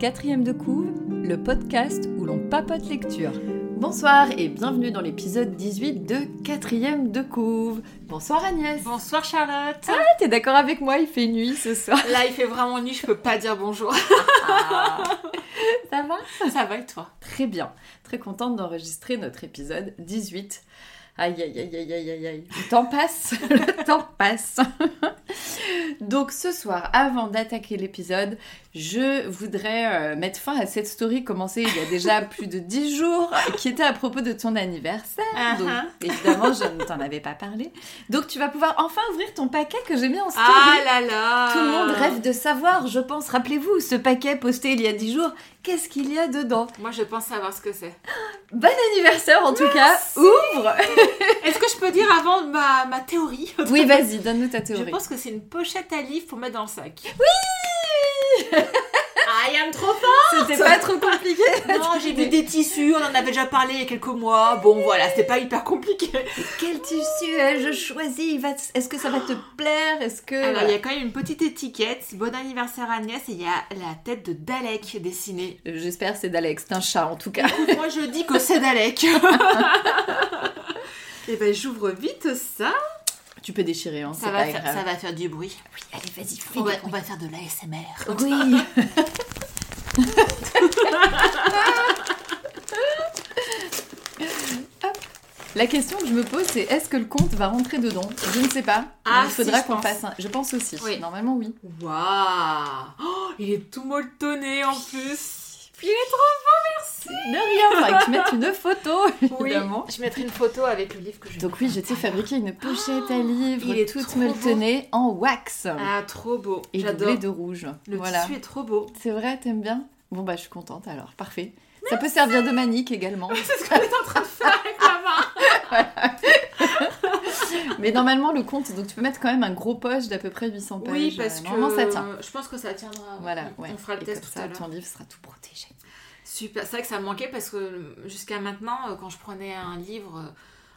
Quatrième de couve, le podcast où l'on papote lecture. Bonsoir et bienvenue dans l'épisode 18 de Quatrième de couve. Bonsoir Agnès. Bonsoir Charlotte. Ah, t'es d'accord avec moi, il fait nuit ce soir. Là, il fait vraiment nuit, je peux pas dire bonjour. Ah. Ça va? Ça va et toi? Très bien. Très contente d'enregistrer notre épisode 18. Aïe, aïe, aïe, aïe, aïe, aïe, aïe. Le temps passe, le temps passe. Donc ce soir, avant d'attaquer l'épisode, je voudrais euh, mettre fin à cette story commencée il y a déjà plus de 10 jours, qui était à propos de ton anniversaire. Donc Uh-huh. évidemment, je ne t'en avais pas parlé. Donc tu vas pouvoir enfin ouvrir ton paquet que j'ai mis en story. Ah là là Tout le monde rêve de savoir, je pense. Rappelez-vous, ce paquet posté il y a 10 jours, qu'est-ce qu'il y a dedans? Moi, je pense savoir ce que c'est. Bon anniversaire en tout cas, ouvre Est-ce que je peux dire avant ma, ma théorie? Oui, vas-y, donne-nous ta Je théorie. pense que c'est une pochette à livres pour mettre dans le sac. Oui Ah, Yann, trop fort C'était pas trop compliqué Non, j'ai vu des tissus, on en avait déjà parlé il y a quelques mois. Bon, voilà, c'était pas hyper compliqué. Quel tissu ai-je choisi va t- Est-ce que ça va te plaire? Est-ce que... Alors, il y a quand même une petite étiquette. Bon anniversaire Agnès, et il y a la tête de Dalek dessinée. J'espère c'est d'Alex, c'est un chat en tout cas. Moi, je dis que c'est Dalek. Et ben, j'ouvre vite ça. Tu peux déchirer, hein, Ça c'est va, pas faire, grave. ça va faire du bruit. Oui, allez, vas-y, fais On va, on va faire de l'ASMR. Oui. La question que je me pose, c'est est-ce que le compte va rentrer dedans? Je ne sais pas. Ah, Il faudra si, qu'on fasse un... Je pense aussi. Oui. Normalement, oui. Waouh Oh, Il est tout molletonné en plus. Il est trop De rien, faudrait que tu mettes une photo, Oui, évidemment. je mettrai une photo avec le livre que je Donc oui, je t'ai fabriqué une pochette à livres il est toute trop molletonnée en wax. Ah, trop beau. et J'adore. doublée de rouge. Le voilà. tissu est trop beau. C'est vrai, t'aimes bien? Bon bah je suis contente alors, parfait. Ça peut servir de manique également. C'est ce qu'on est en train de faire avec la main. Mais normalement le compte, donc tu peux mettre quand même un gros poche d'à peu près 800 pages. Oui, parce Euh, que Normalement ça tient. je pense que ça tiendra. Voilà, on, ouais. on fera le Et test comme tout à ça, l'heure. ton livre sera tout protégé. Super, c'est vrai que ça me manquait parce que jusqu'à maintenant, euh, quand je prenais un livre, euh,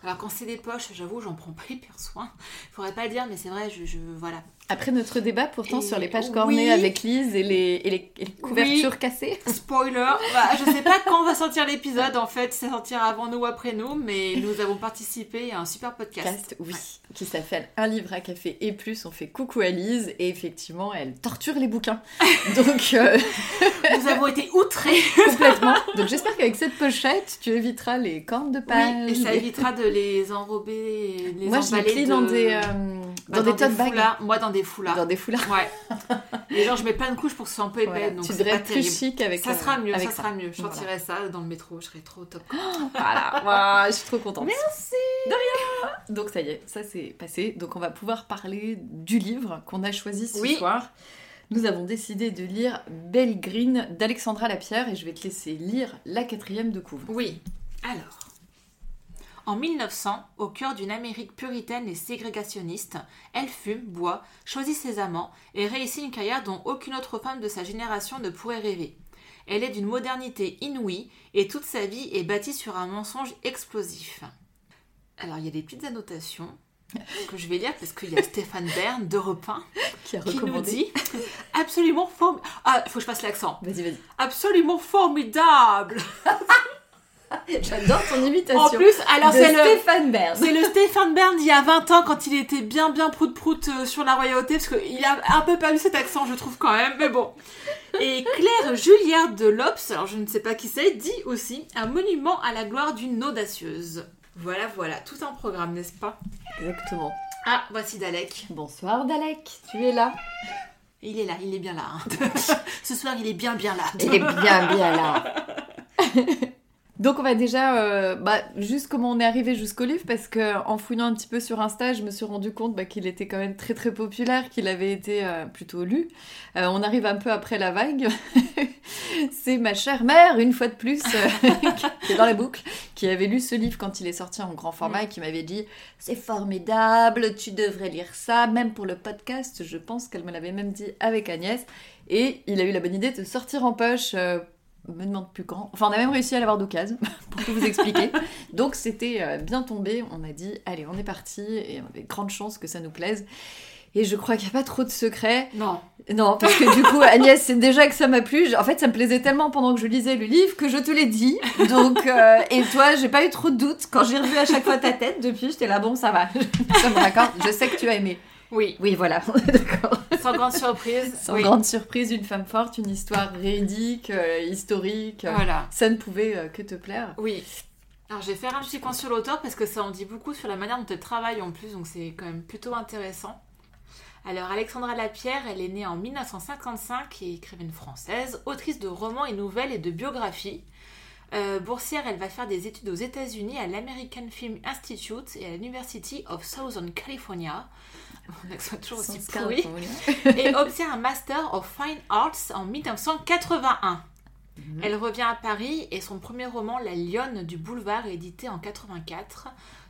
alors quand c'est des poches, j'avoue, j'en prends pas hyper soin. Faudrait pas le dire, mais c'est vrai, je, je- voilà. Après notre débat pourtant Et sur les pages oui. cornées avec Lise et les, et les, et les couvertures cassées. Spoiler, bah, je sais pas quand va sortir l'épisode en fait, ça sortira avant nous ou après nous, mais nous avons participé à un super podcast. Cast, oui, qui s'appelle Un livre à café et plus. On fait coucou à Lise et effectivement, elle torture les bouquins. Donc, euh, Nous avons été outrés. complètement. Donc, j'espère qu'avec cette pochette, tu éviteras les cornes de page. Oui, et ça évitera de les enrober, et les Moi, je les emballer plie de- dans des, euh, bah, dans des tote bags. Moi, dans des foulards. Dans des foulards. Ouais. Et genre, je mets plein de couches pour que ce soit un peu épais, Voilà. donc tu devrais être plus chic avec Ça euh, sera mieux, ça sera mieux. Je Voilà. sortirai ça dans le métro, je serai trop top. Voilà, je suis trop contente. Merci. Donc ça y est, ça c'est passé. Donc on va pouvoir parler du livre qu'on a choisi ce Oui. soir. Nous avons décidé de lire Belle Green d'Alexandra Lapierre et je vais te laisser lire la quatrième de couvre. Oui. Alors. En 1900, au cœur d'une Amérique puritaine et ségrégationniste, elle fume, boit, choisit ses amants et réussit une carrière dont aucune autre femme de sa génération ne pourrait rêver. Elle est d'une modernité inouïe et toute sa vie est bâtie sur un mensonge explosif. Alors il y a des petites annotations que je vais lire parce qu'il y a Stéphane Bern d'Europe 1 Qui a qui nous dit absolument formidable. Ah, faut que je fasse l'accent. Vas-y, vas-y. Absolument formidable. J'adore ton imitation. En plus, alors c'est le Stéphane Bern. c'est le Stéphane Bern d'il y a 20 ans quand il était bien bien prout prout euh, sur la royauté parce qu'il a un peu perdu cet accent je trouve quand même mais bon. Et Claire Julière de Lops, alors je ne sais pas qui c'est, dit aussi un monument à la gloire d'une audacieuse. Voilà voilà, tout un programme n'est-ce pas? Exactement. Ah, voici Dalek. Bonsoir Dalek, tu es là? Il est là, il est bien là. hein. Ce soir, il est bien bien là. Il est bien bien là. Donc on va déjà, euh, bah, juste comment on est arrivé jusqu'au livre, parce que en fouillant un petit peu sur Insta, je me suis rendu compte bah, qu'il était quand même très très populaire, qu'il avait été euh, plutôt lu. Euh, on arrive un peu après la vague. C'est ma chère mère, une fois de plus, qui est dans la boucle, qui avait lu ce livre quand il est sorti en grand format et qui m'avait dit c'est formidable, tu devrais lire ça, même pour le podcast. Je pense qu'elle me l'avait même dit avec Agnès. Et il a eu la bonne idée de sortir en poche. Me demande plus quand. Enfin, on a même réussi à l'avoir d'occasion, pour tout vous expliquer. Donc, c'était euh, bien tombé. On a dit, allez, on est parti, et on avait grande chance que ça nous plaise. Et je crois qu'il n'y a pas trop de secrets. Non. Non, parce que du coup, Agnès, c'est déjà que ça m'a plu. En fait, ça me plaisait tellement pendant que je lisais le livre que je te l'ai dit. Donc, euh, et toi, j'ai pas eu trop de doutes. Quand j'ai revu à chaque fois ta tête depuis, j'étais là, bon, ça va. ça me d'accord. Je sais que tu as aimé. Oui. Oui, voilà, d'accord. Sans grande surprise. Sans oui. grande surprise, une femme forte, une histoire véridique, euh, historique. euh, Voilà. Ça ne pouvait euh, que te plaire. Oui. Alors je vais faire un petit point sur l'auteur parce que ça en dit beaucoup sur la manière dont elle travaille en plus, donc c'est quand même plutôt intéressant. Alors Alexandra Lapierre, elle est née en 1955 et écrivaine française, autrice de romans et nouvelles et de biographies. Euh, boursière, elle va faire des études aux États-Unis à l'American Film Institute et à l'University of Southern California. Mon accent est toujours aussi pourri. et obtient un Master of Fine Arts en 1981. Mhm. Elle revient à Paris et son premier roman, La Lionne du Boulevard, édité en 84,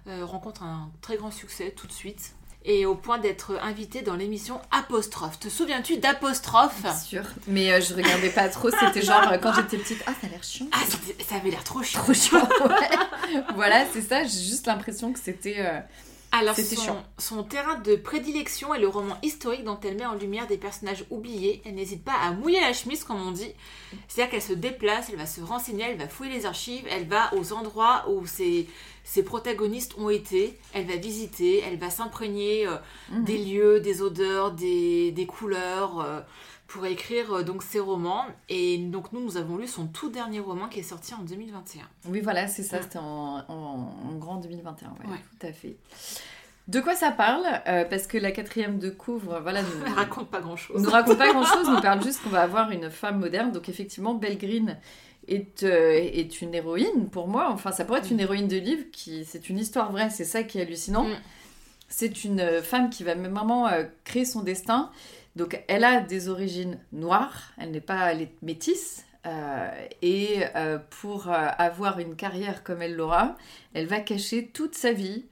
euh, rencontre un très grand succès tout de suite. Et au point d'être invitée dans l'émission Apostrophe. Te souviens-tu d'Apostrophe? Bien sûr. Mais euh, je regardais pas trop. C'était genre euh, quand j'étais petite. Ah, ça a l'air chiant. Ah, ça avait l'air trop chiant. Trop chiant. ouais. voilà, c'est ça. J'ai juste l'impression que c'était. Alors, son, chiant. son terrain de prédilection est le roman historique dont elle met en lumière des personnages oubliés. Elle n'hésite pas à mouiller la chemise, comme on dit. C'est-à-dire qu'elle se déplace, elle va se renseigner, elle va fouiller les archives, elle va aux endroits où ses, ses protagonistes ont été, elle va visiter, elle va s'imprégner euh, mhm. des lieux, des odeurs, des, des couleurs. euh, pour écrire euh, donc ses romans et donc nous nous avons lu son tout dernier roman qui est sorti en 2021. Oui, voilà, c'est ça. C'était en, en- en grand 2021. Ouais, Ouais. tout à fait. De quoi ça parle Euh, Parce que la quatrième de couvre, voilà, nous, Elle raconte pas grand chose. nous raconte pas grand chose, nous parle juste qu'on va avoir une femme moderne. Donc effectivement, Belle Green est, euh, est une héroïne pour moi. Enfin, ça pourrait être une héroïne de livre qui, c'est une histoire vraie. C'est ça qui est hallucinant. Mm. C'est une femme qui va même vraiment euh, créer son destin. Donc elle a des origines noires. Elle n'est pas, elle est métisse. Euh, et euh, pour euh, avoir une carrière comme elle l'aura, elle va cacher toute sa vie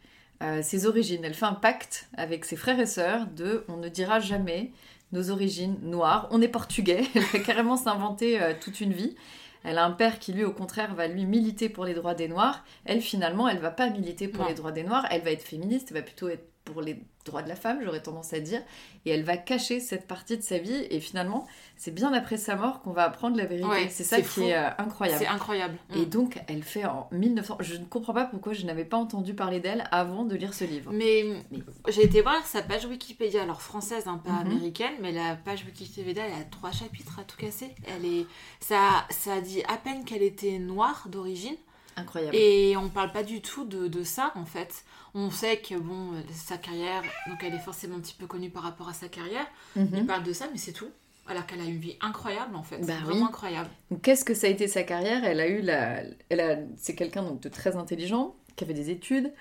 ses origines. Elle fait un pacte avec ses frères et sœurs de on ne dira jamais nos origines noires. On est portugais. Elle va carrément s'inventer toute une vie. Elle a un père qui, lui, au contraire, va lui militer pour les droits des Noirs. Elle, finalement, elle va pas militer pour Non. les droits des Noirs. Elle va être féministe. Elle va plutôt être pour les droits de la femme, j'aurais tendance à dire. Et elle va cacher cette partie de sa vie. Et finalement, c'est bien après sa mort qu'on va apprendre la vérité. Ouais, c'est ça qui fou. est euh, incroyable. C'est incroyable. Et Mm. donc, elle fait en 1900. Je ne comprends pas pourquoi je n'avais pas entendu parler d'elle avant de lire ce livre. Mais Mais- j'ai été voir sa page Wikipédia, alors française, hein, pas Mhm. américaine, mais la page Wikipédia, elle a trois chapitres à tout casser. Elle est, ça, ça dit à peine qu'elle était noire d'origine, Incroyable. et on parle pas du tout de, de ça en fait. On sait que bon, euh, sa carrière, donc elle est forcément un petit peu connue par rapport à sa carrière. Mhm. Il parle de ça, mais c'est tout. Alors qu'elle a une vie incroyable en fait, Bah vraiment oui. incroyable. Qu'est-ce que ça a été sa carrière? Elle a eu la. Elle a... C'est quelqu'un donc de très intelligent, qui avait des études.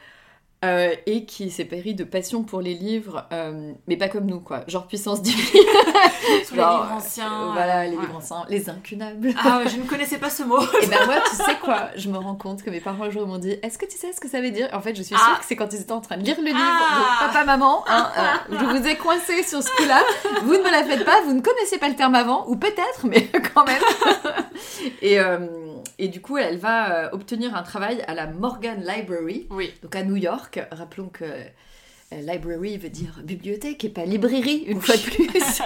Euh, et qui s'est péri de passion pour les livres, euh, mais pas comme nous, quoi. Genre puissance divine. Sur les Genre, livres anciens. euh, voilà, les ouais. livres anciens, les incunables. Ah, ouais, je ne connaissais pas ce mot. Et ben moi, tu sais quoi? Je me rends compte que mes parents un jour m'ont dit Est-ce que tu sais ce que ça veut dire? En fait, je suis sûre Ah. que c'est quand ils étaient en train de lire le livre. Ah. Donc, papa, maman, hein, euh, je vous ai coincé sur ce coup-là. Vous ne me la faites pas, vous ne connaissez pas le terme avant, ou peut-être, mais quand même. et, euh, et du coup, elle va euh, obtenir un travail à la Morgan Library, Oui. donc à New York. Rappelons que. euh, Library veut dire bibliothèque et pas librairie, une fois de plus.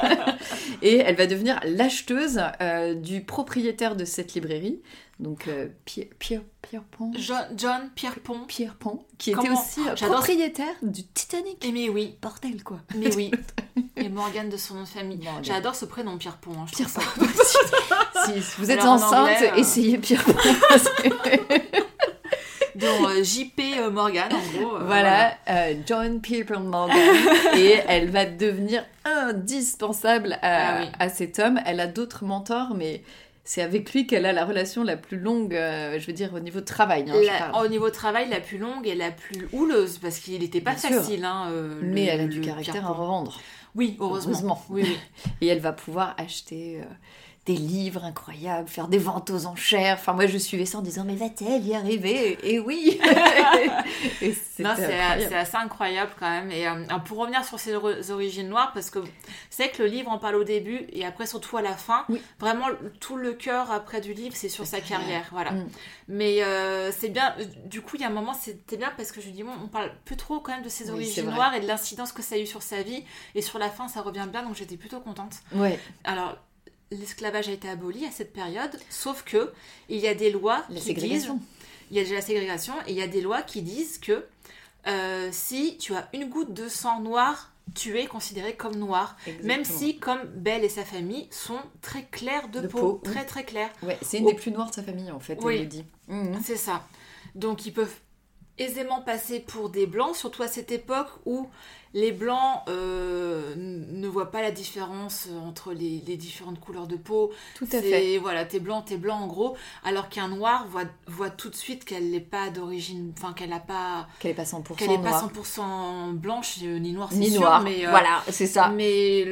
et elle va devenir l'acheteuse euh, du propriétaire de cette librairie, donc euh, Pierre, Pierre, Pierre Pont. John, John Pierpont. Pierre Pont, qui était aussi euh, J'adore- propriétaire du Titanic. Et mais oui, Bordel quoi. mais oui. Et Morgane de son nom de famille. J'adore ce prénom Pierpont. Hein, je Pierre trouve Pont. ça- si vous êtes Alors, en enceinte, anglais, euh, essayez Pierre Pont. dont euh, JP euh, Morgan, en gros. euh, voilà, euh, John Pierre Morgan. et elle va devenir indispensable à, Ah oui. à cet homme. Elle a d'autres mentors, mais c'est avec lui qu'elle a la relation la plus longue, euh, je veux dire, au niveau de travail. hein, je La- parle. au niveau travail, la plus longue et la plus houleuse, parce qu'il n'était pas Bien facile. Hein, euh, le- mais elle a du caractère à revendre. Oui, heureusement. Heureusement. Oui, oui. Et elle va pouvoir acheter euh, des livres incroyables, faire des ventes aux enchères. Enfin, moi, je suivais ça en disant, mais va-t-elle y arriver? Et oui Non, c'est assez incroyable quand même. Et euh, pour revenir sur ses origines noires, parce que c'est que le livre en parle au début et après, surtout à la fin, vraiment tout le cœur après du livre, c'est sur sa carrière. Voilà. Mm. Mais euh, c'est bien, du coup, il y a un moment, c'était bien parce que je dis, bon, on parle plus trop quand même de ses origines noires et de l'incidence que ça a eu sur sa vie. Et sur la fin, ça revient bien, donc j'étais plutôt contente. Ouais. Alors, l'esclavage a été aboli à cette période, sauf que il y a des lois qui disent il y a déjà la ségrégation et il y a des lois qui disent que euh, si tu as une goutte de sang noir, tu es considéré comme noir, même si comme Belle et sa famille sont très clairs de, peau, très très clairs. Ouais, c'est une des plus noires de sa famille en fait, elle le dit. Mhm. C'est ça. Donc ils peuvent aisément passer pour des blancs, surtout à cette époque où les blancs euh, ne voient pas la différence entre les, différentes couleurs de peau. Tout à fait. Voilà, t'es blanc, t'es blanc en gros. Alors qu'un noir voit, voit tout de suite qu'elle n'est pas d'origine, enfin qu'elle n'a pas. Qu'elle n'est pas 100% Qu'elle n'est pas 100% blanche euh, ni noire, Ni noire. Mais, euh, voilà, c'est ça. Mais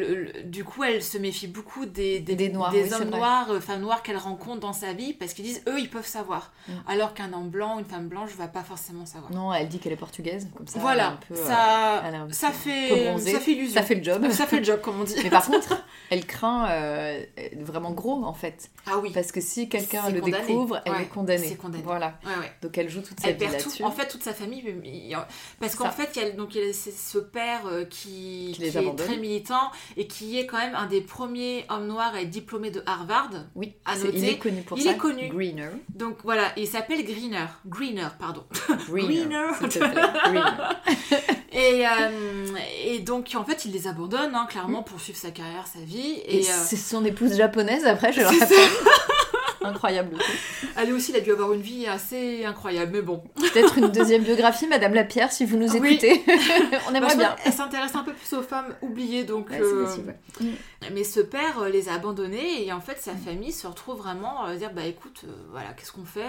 du coup, elle se méfie beaucoup des, des, noirs, des hommes noirs, femmes noires qu'elle rencontre dans sa vie parce qu'ils disent eux, ils peuvent savoir. Mm. Alors qu'un homme blanc, une femme blanche, va pas forcément savoir. Non, elle dit qu'elle est portugaise, comme ça. Voilà, ça, ça fait, ça fait Ça fait le job. Ça fait le job, comme on dit. Mais par contre, elle craint euh, vraiment gros, en fait. Ah oui. Parce que si quelqu'un le découvre, elle est condamnée. C'est condamné. Voilà. Donc elle joue toute sa elle vie là-dessus. En fait, toute sa famille. Parce qu'en fait, il y a, donc, il y a ce père euh, qui, qui, est très militant et qui est quand même un des premiers hommes noirs à être diplômé de Harvard. Oui, à noter. il est connu pour il ça. Il est connu. Greener. Donc voilà, il s'appelle Greener. Greener, pardon. Greener. Greener. et, euh, et donc, en fait, il les abandonne, hein, clairement, mm. pour suivre sa carrière, sa vie. Et, et c'est son épouse japonaise, après, je le rappelle. Incroyable. Elle aussi, il a dû avoir une vie assez incroyable, mais bon. Peut-être une deuxième biographie, Madame Lapierre, si vous nous écoutez. On aimerait bien. Elle s'intéresse un peu plus aux femmes oubliées, donc. Euh, mais ce père euh, les a abandonnées et en fait, sa famille se retrouve vraiment à euh, dire bah écoute, voilà, qu'est-ce qu'on fait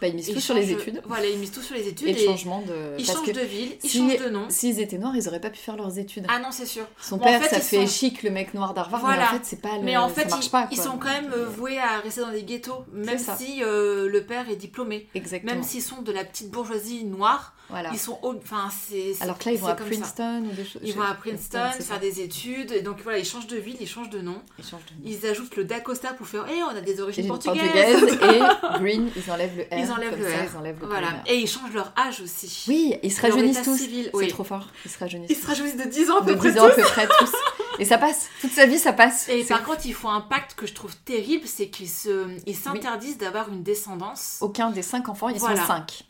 bah, Ils misent tout sur les études. Voilà, ils misent tout sur les études. Et, le changement de. Ils changent de ville, ils changent de nom. S'ils étaient noirs, ils auraient pas pu faire leurs études. Ah non, c'est sûr. Son père, ça fait chic, le mec noir d'Harvard, mais en fait, c'est pas le. Mais en fait, ils, pas, ils sont quand même voués à rester dans des même si le père est diplômé. Exactement. Même s'ils sont de la petite bourgeoisie noire, voilà. ils sont enfin c'est alors que là ils vont à Princeton ou des choses ils vont à Princeton faire des études et donc voilà ils changent de ville ils changent de nom. Ils, changent de nom. ils ajoutent le d'Acosta pour faire eh on a des origines portugaises. et Green ils enlèvent le R ils enlèvent le R. ils enlèvent le voilà. et ils changent leur âge aussi. Oui ils se rajeunissent tous. c'est trop fort ils se rajeunissent ils se rajeunissent de 10 ans à peu près 10 ans à peu près tous et ça passe toute sa vie ça passe et par contre ils font un pacte que je trouve terrible c'est qu'ils se ils s'interdisent d'avoir une descendance aucun des cinq enfants ils sont cinq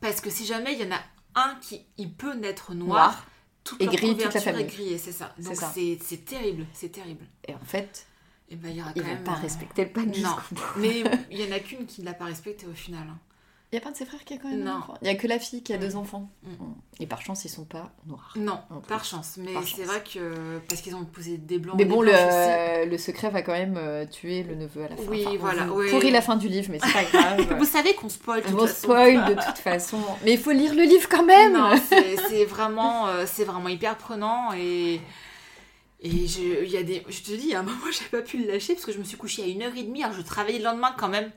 parce que si jamais il y en a un qui il peut naître noir, toute et gris, toute la famille. c'est ça. Donc c'est terrible, c'est terrible. Et en fait, et eh ben, il y aura il quand va même, pas respecter le pacte Non, mais il y en a qu'une qui ne l'a pas respecté au final. Hein. Il n'y a pas de ses frères qui a quand même non. un enfant? Il n'y a que la fille qui a deux mm. enfants. Mm. Et par chance, ils sont pas noirs. Non, par chance. Mais c'est vrai que. Parce qu'ils ont posé des blancs. Mais bon, le, le, secret va quand même euh, tuer le neveu à la fin. Oui, voilà. Oui. Pourri la fin du livre, mais c'est pas grave. Vous savez qu'on spoil. On spoil de toute façon. Mais il faut lire le livre quand même c'est vraiment, euh, c'est vraiment hyper prenant et. Et je, y a des, je te dis, à un moment, j'ai pas pu le lâcher parce que je me suis couchée à 1h30. Alors, je travaillais le lendemain quand même.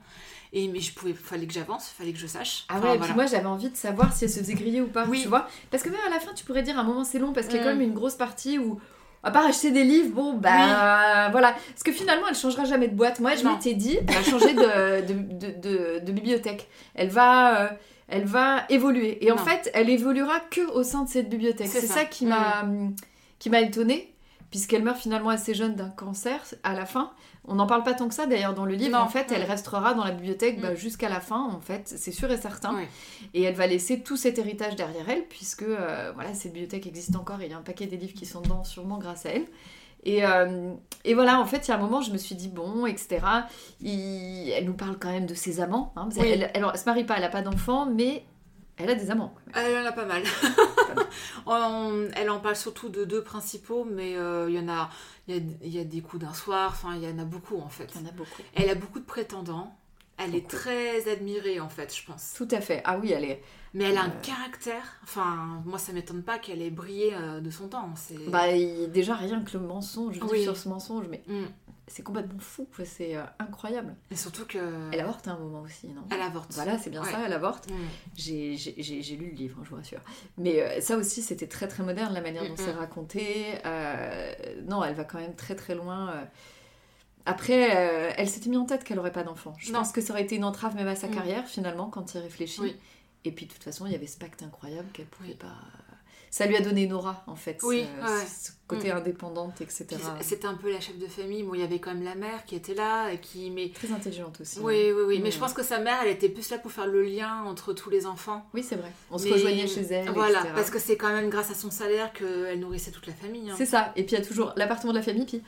Et mais je pouvais, fallait que j'avance, fallait que je sache. Ah ouais, et puis moi j'avais envie de savoir si elle se faisait griller ou pas, oui. tu vois. Parce que même à la fin, tu pourrais dire à un moment c'est long parce qu'il y a quand mm. même une grosse partie où à part acheter des livres, bon, bah voilà. Parce que finalement, elle changera jamais de boîte. Moi, je m'étais dit, elle va changer de, de, de, de, bibliothèque. Elle va, euh, elle va évoluer. Et en fait, elle évoluera que au sein de cette bibliothèque. C'est ça. qui m'a mm. qui m'a étonnée, puisqu'elle meurt finalement assez jeune d'un cancer à la fin. On n'en parle pas tant que ça d'ailleurs dans le livre. en fait, elle restera dans la bibliothèque bah, mm. jusqu'à la fin, en fait, c'est sûr et certain. Et elle va laisser tout cet héritage derrière elle, puisque euh, voilà, cette bibliothèque existe encore. Et il y a un paquet des livres qui sont dedans, sûrement grâce à elle. Et, euh, et, voilà, en fait, il y a un moment, je me suis dit, bon, etc. elle nous parle quand même de ses amants. Hein, elle, elle, se marie pas, elle n'a pas d'enfant, mais elle a des amants. Elle en a pas mal. elle en parle surtout de deux principaux, mais euh, il y en a, il y, a, des coups d'un soir. Enfin, il y en a beaucoup en fait. Il y en a beaucoup. Elle a beaucoup de prétendants. Elle est très admirée en fait, je pense. Tout à fait. Ah oui, elle est. Mais elle a un euh, caractère. Enfin, moi, ça m'étonne pas qu'elle ait brillé euh, de son temps. Bah, déjà rien que le mensonge, je sur ce mensonge, mais. Mm. C'est complètement fou. C'est euh, incroyable. Et surtout que. Elle avorte à un moment aussi, non? Elle avorte. Voilà, c'est bien Ouais. ça, elle avorte. Mm. J'ai lu le livre, je vous rassure. Mais euh, ça aussi, c'était très très moderne, la manière dont Mm, c'est mm. raconté. Euh, non, elle va quand même très très loin. Après, elle s'était mis en tête qu'elle aurait pas d'enfant. Je Non. pense que ça aurait été une entrave même à sa carrière, finalement, quand il réfléchit. Oui. Et puis, de toute façon, il y avait ce pacte incroyable qu'elle pouvait Oui. pas... Ça lui a donné une aura, en fait. Oui, ce, ouais. ce côté indépendante, etc. C'était un peu la chef de famille. Bon, il y avait quand même la mère qui était là et qui. Mais... Très intelligente aussi. Oui, oui, oui. Mais Mm. je pense que sa mère, elle était plus là pour faire le lien entre tous les enfants. Oui, c'est vrai. On se Mais- rejoignait chez elle, Voilà, etc. parce que c'est quand même grâce à son salaire qu'elle nourrissait toute la famille. hein. C'est ça. Et puis il y a toujours l'appartement de la famille, puis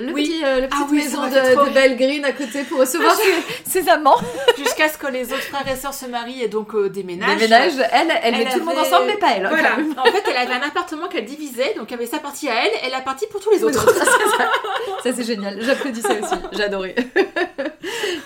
le Oui. petit, euh, Ah oui, ça maison de, de. Belgreen à côté pour recevoir ses, ses amants. Jusqu'à ce que les autres frères et sœurs se marient et donc euh, déménagent. Déménage. Elle, elle, met Elle tout le monde ensemble, mais pas elle. hein, Voilà. En fait, elle avait un appartement qu'elle divisait, donc il y avait sa partie à elle et la partie pour tous les autres. Ça c'est génial. J'applaudissais aussi. J'adorais.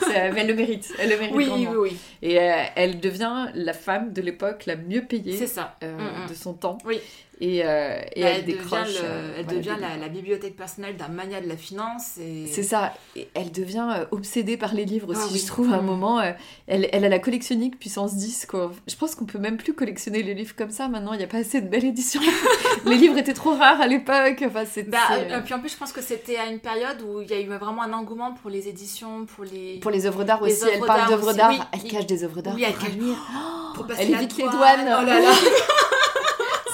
Mais elle le mérite. Elle le mérite Oui, oui, oui. Et euh, elle devient la femme de l'époque la mieux payée ça. euh, Mm, mm. de son temps. Oui. Et, euh, et elle, elle, décroche. devient, le- euh, elle devient des- la, la bibliothèque personnelle d'un mania de la finance. Et... C'est ça. Et elle devient euh, obsédée par les livres aussi, Ah oui. je trouve, à un moment. euh, elle, elle a la collectionnique puissance 10, quoi. Je pense qu'on peut même plus collectionner les livres comme ça maintenant. Il n'y a pas assez de belles éditions. les livres étaient trop rares à l'époque. Enfin. Bah, euh, euh, puis en plus, je pense que c'était à une période où il y a eu vraiment un engouement pour les éditions, pour les. Pour les œuvres d'art aussi, elle parle d'œuvres d'art. oui. Elle cache des œuvres d'art. Oui, elle pour cache- Amir. pour passer elle évite les douane. douanes. Oh là là.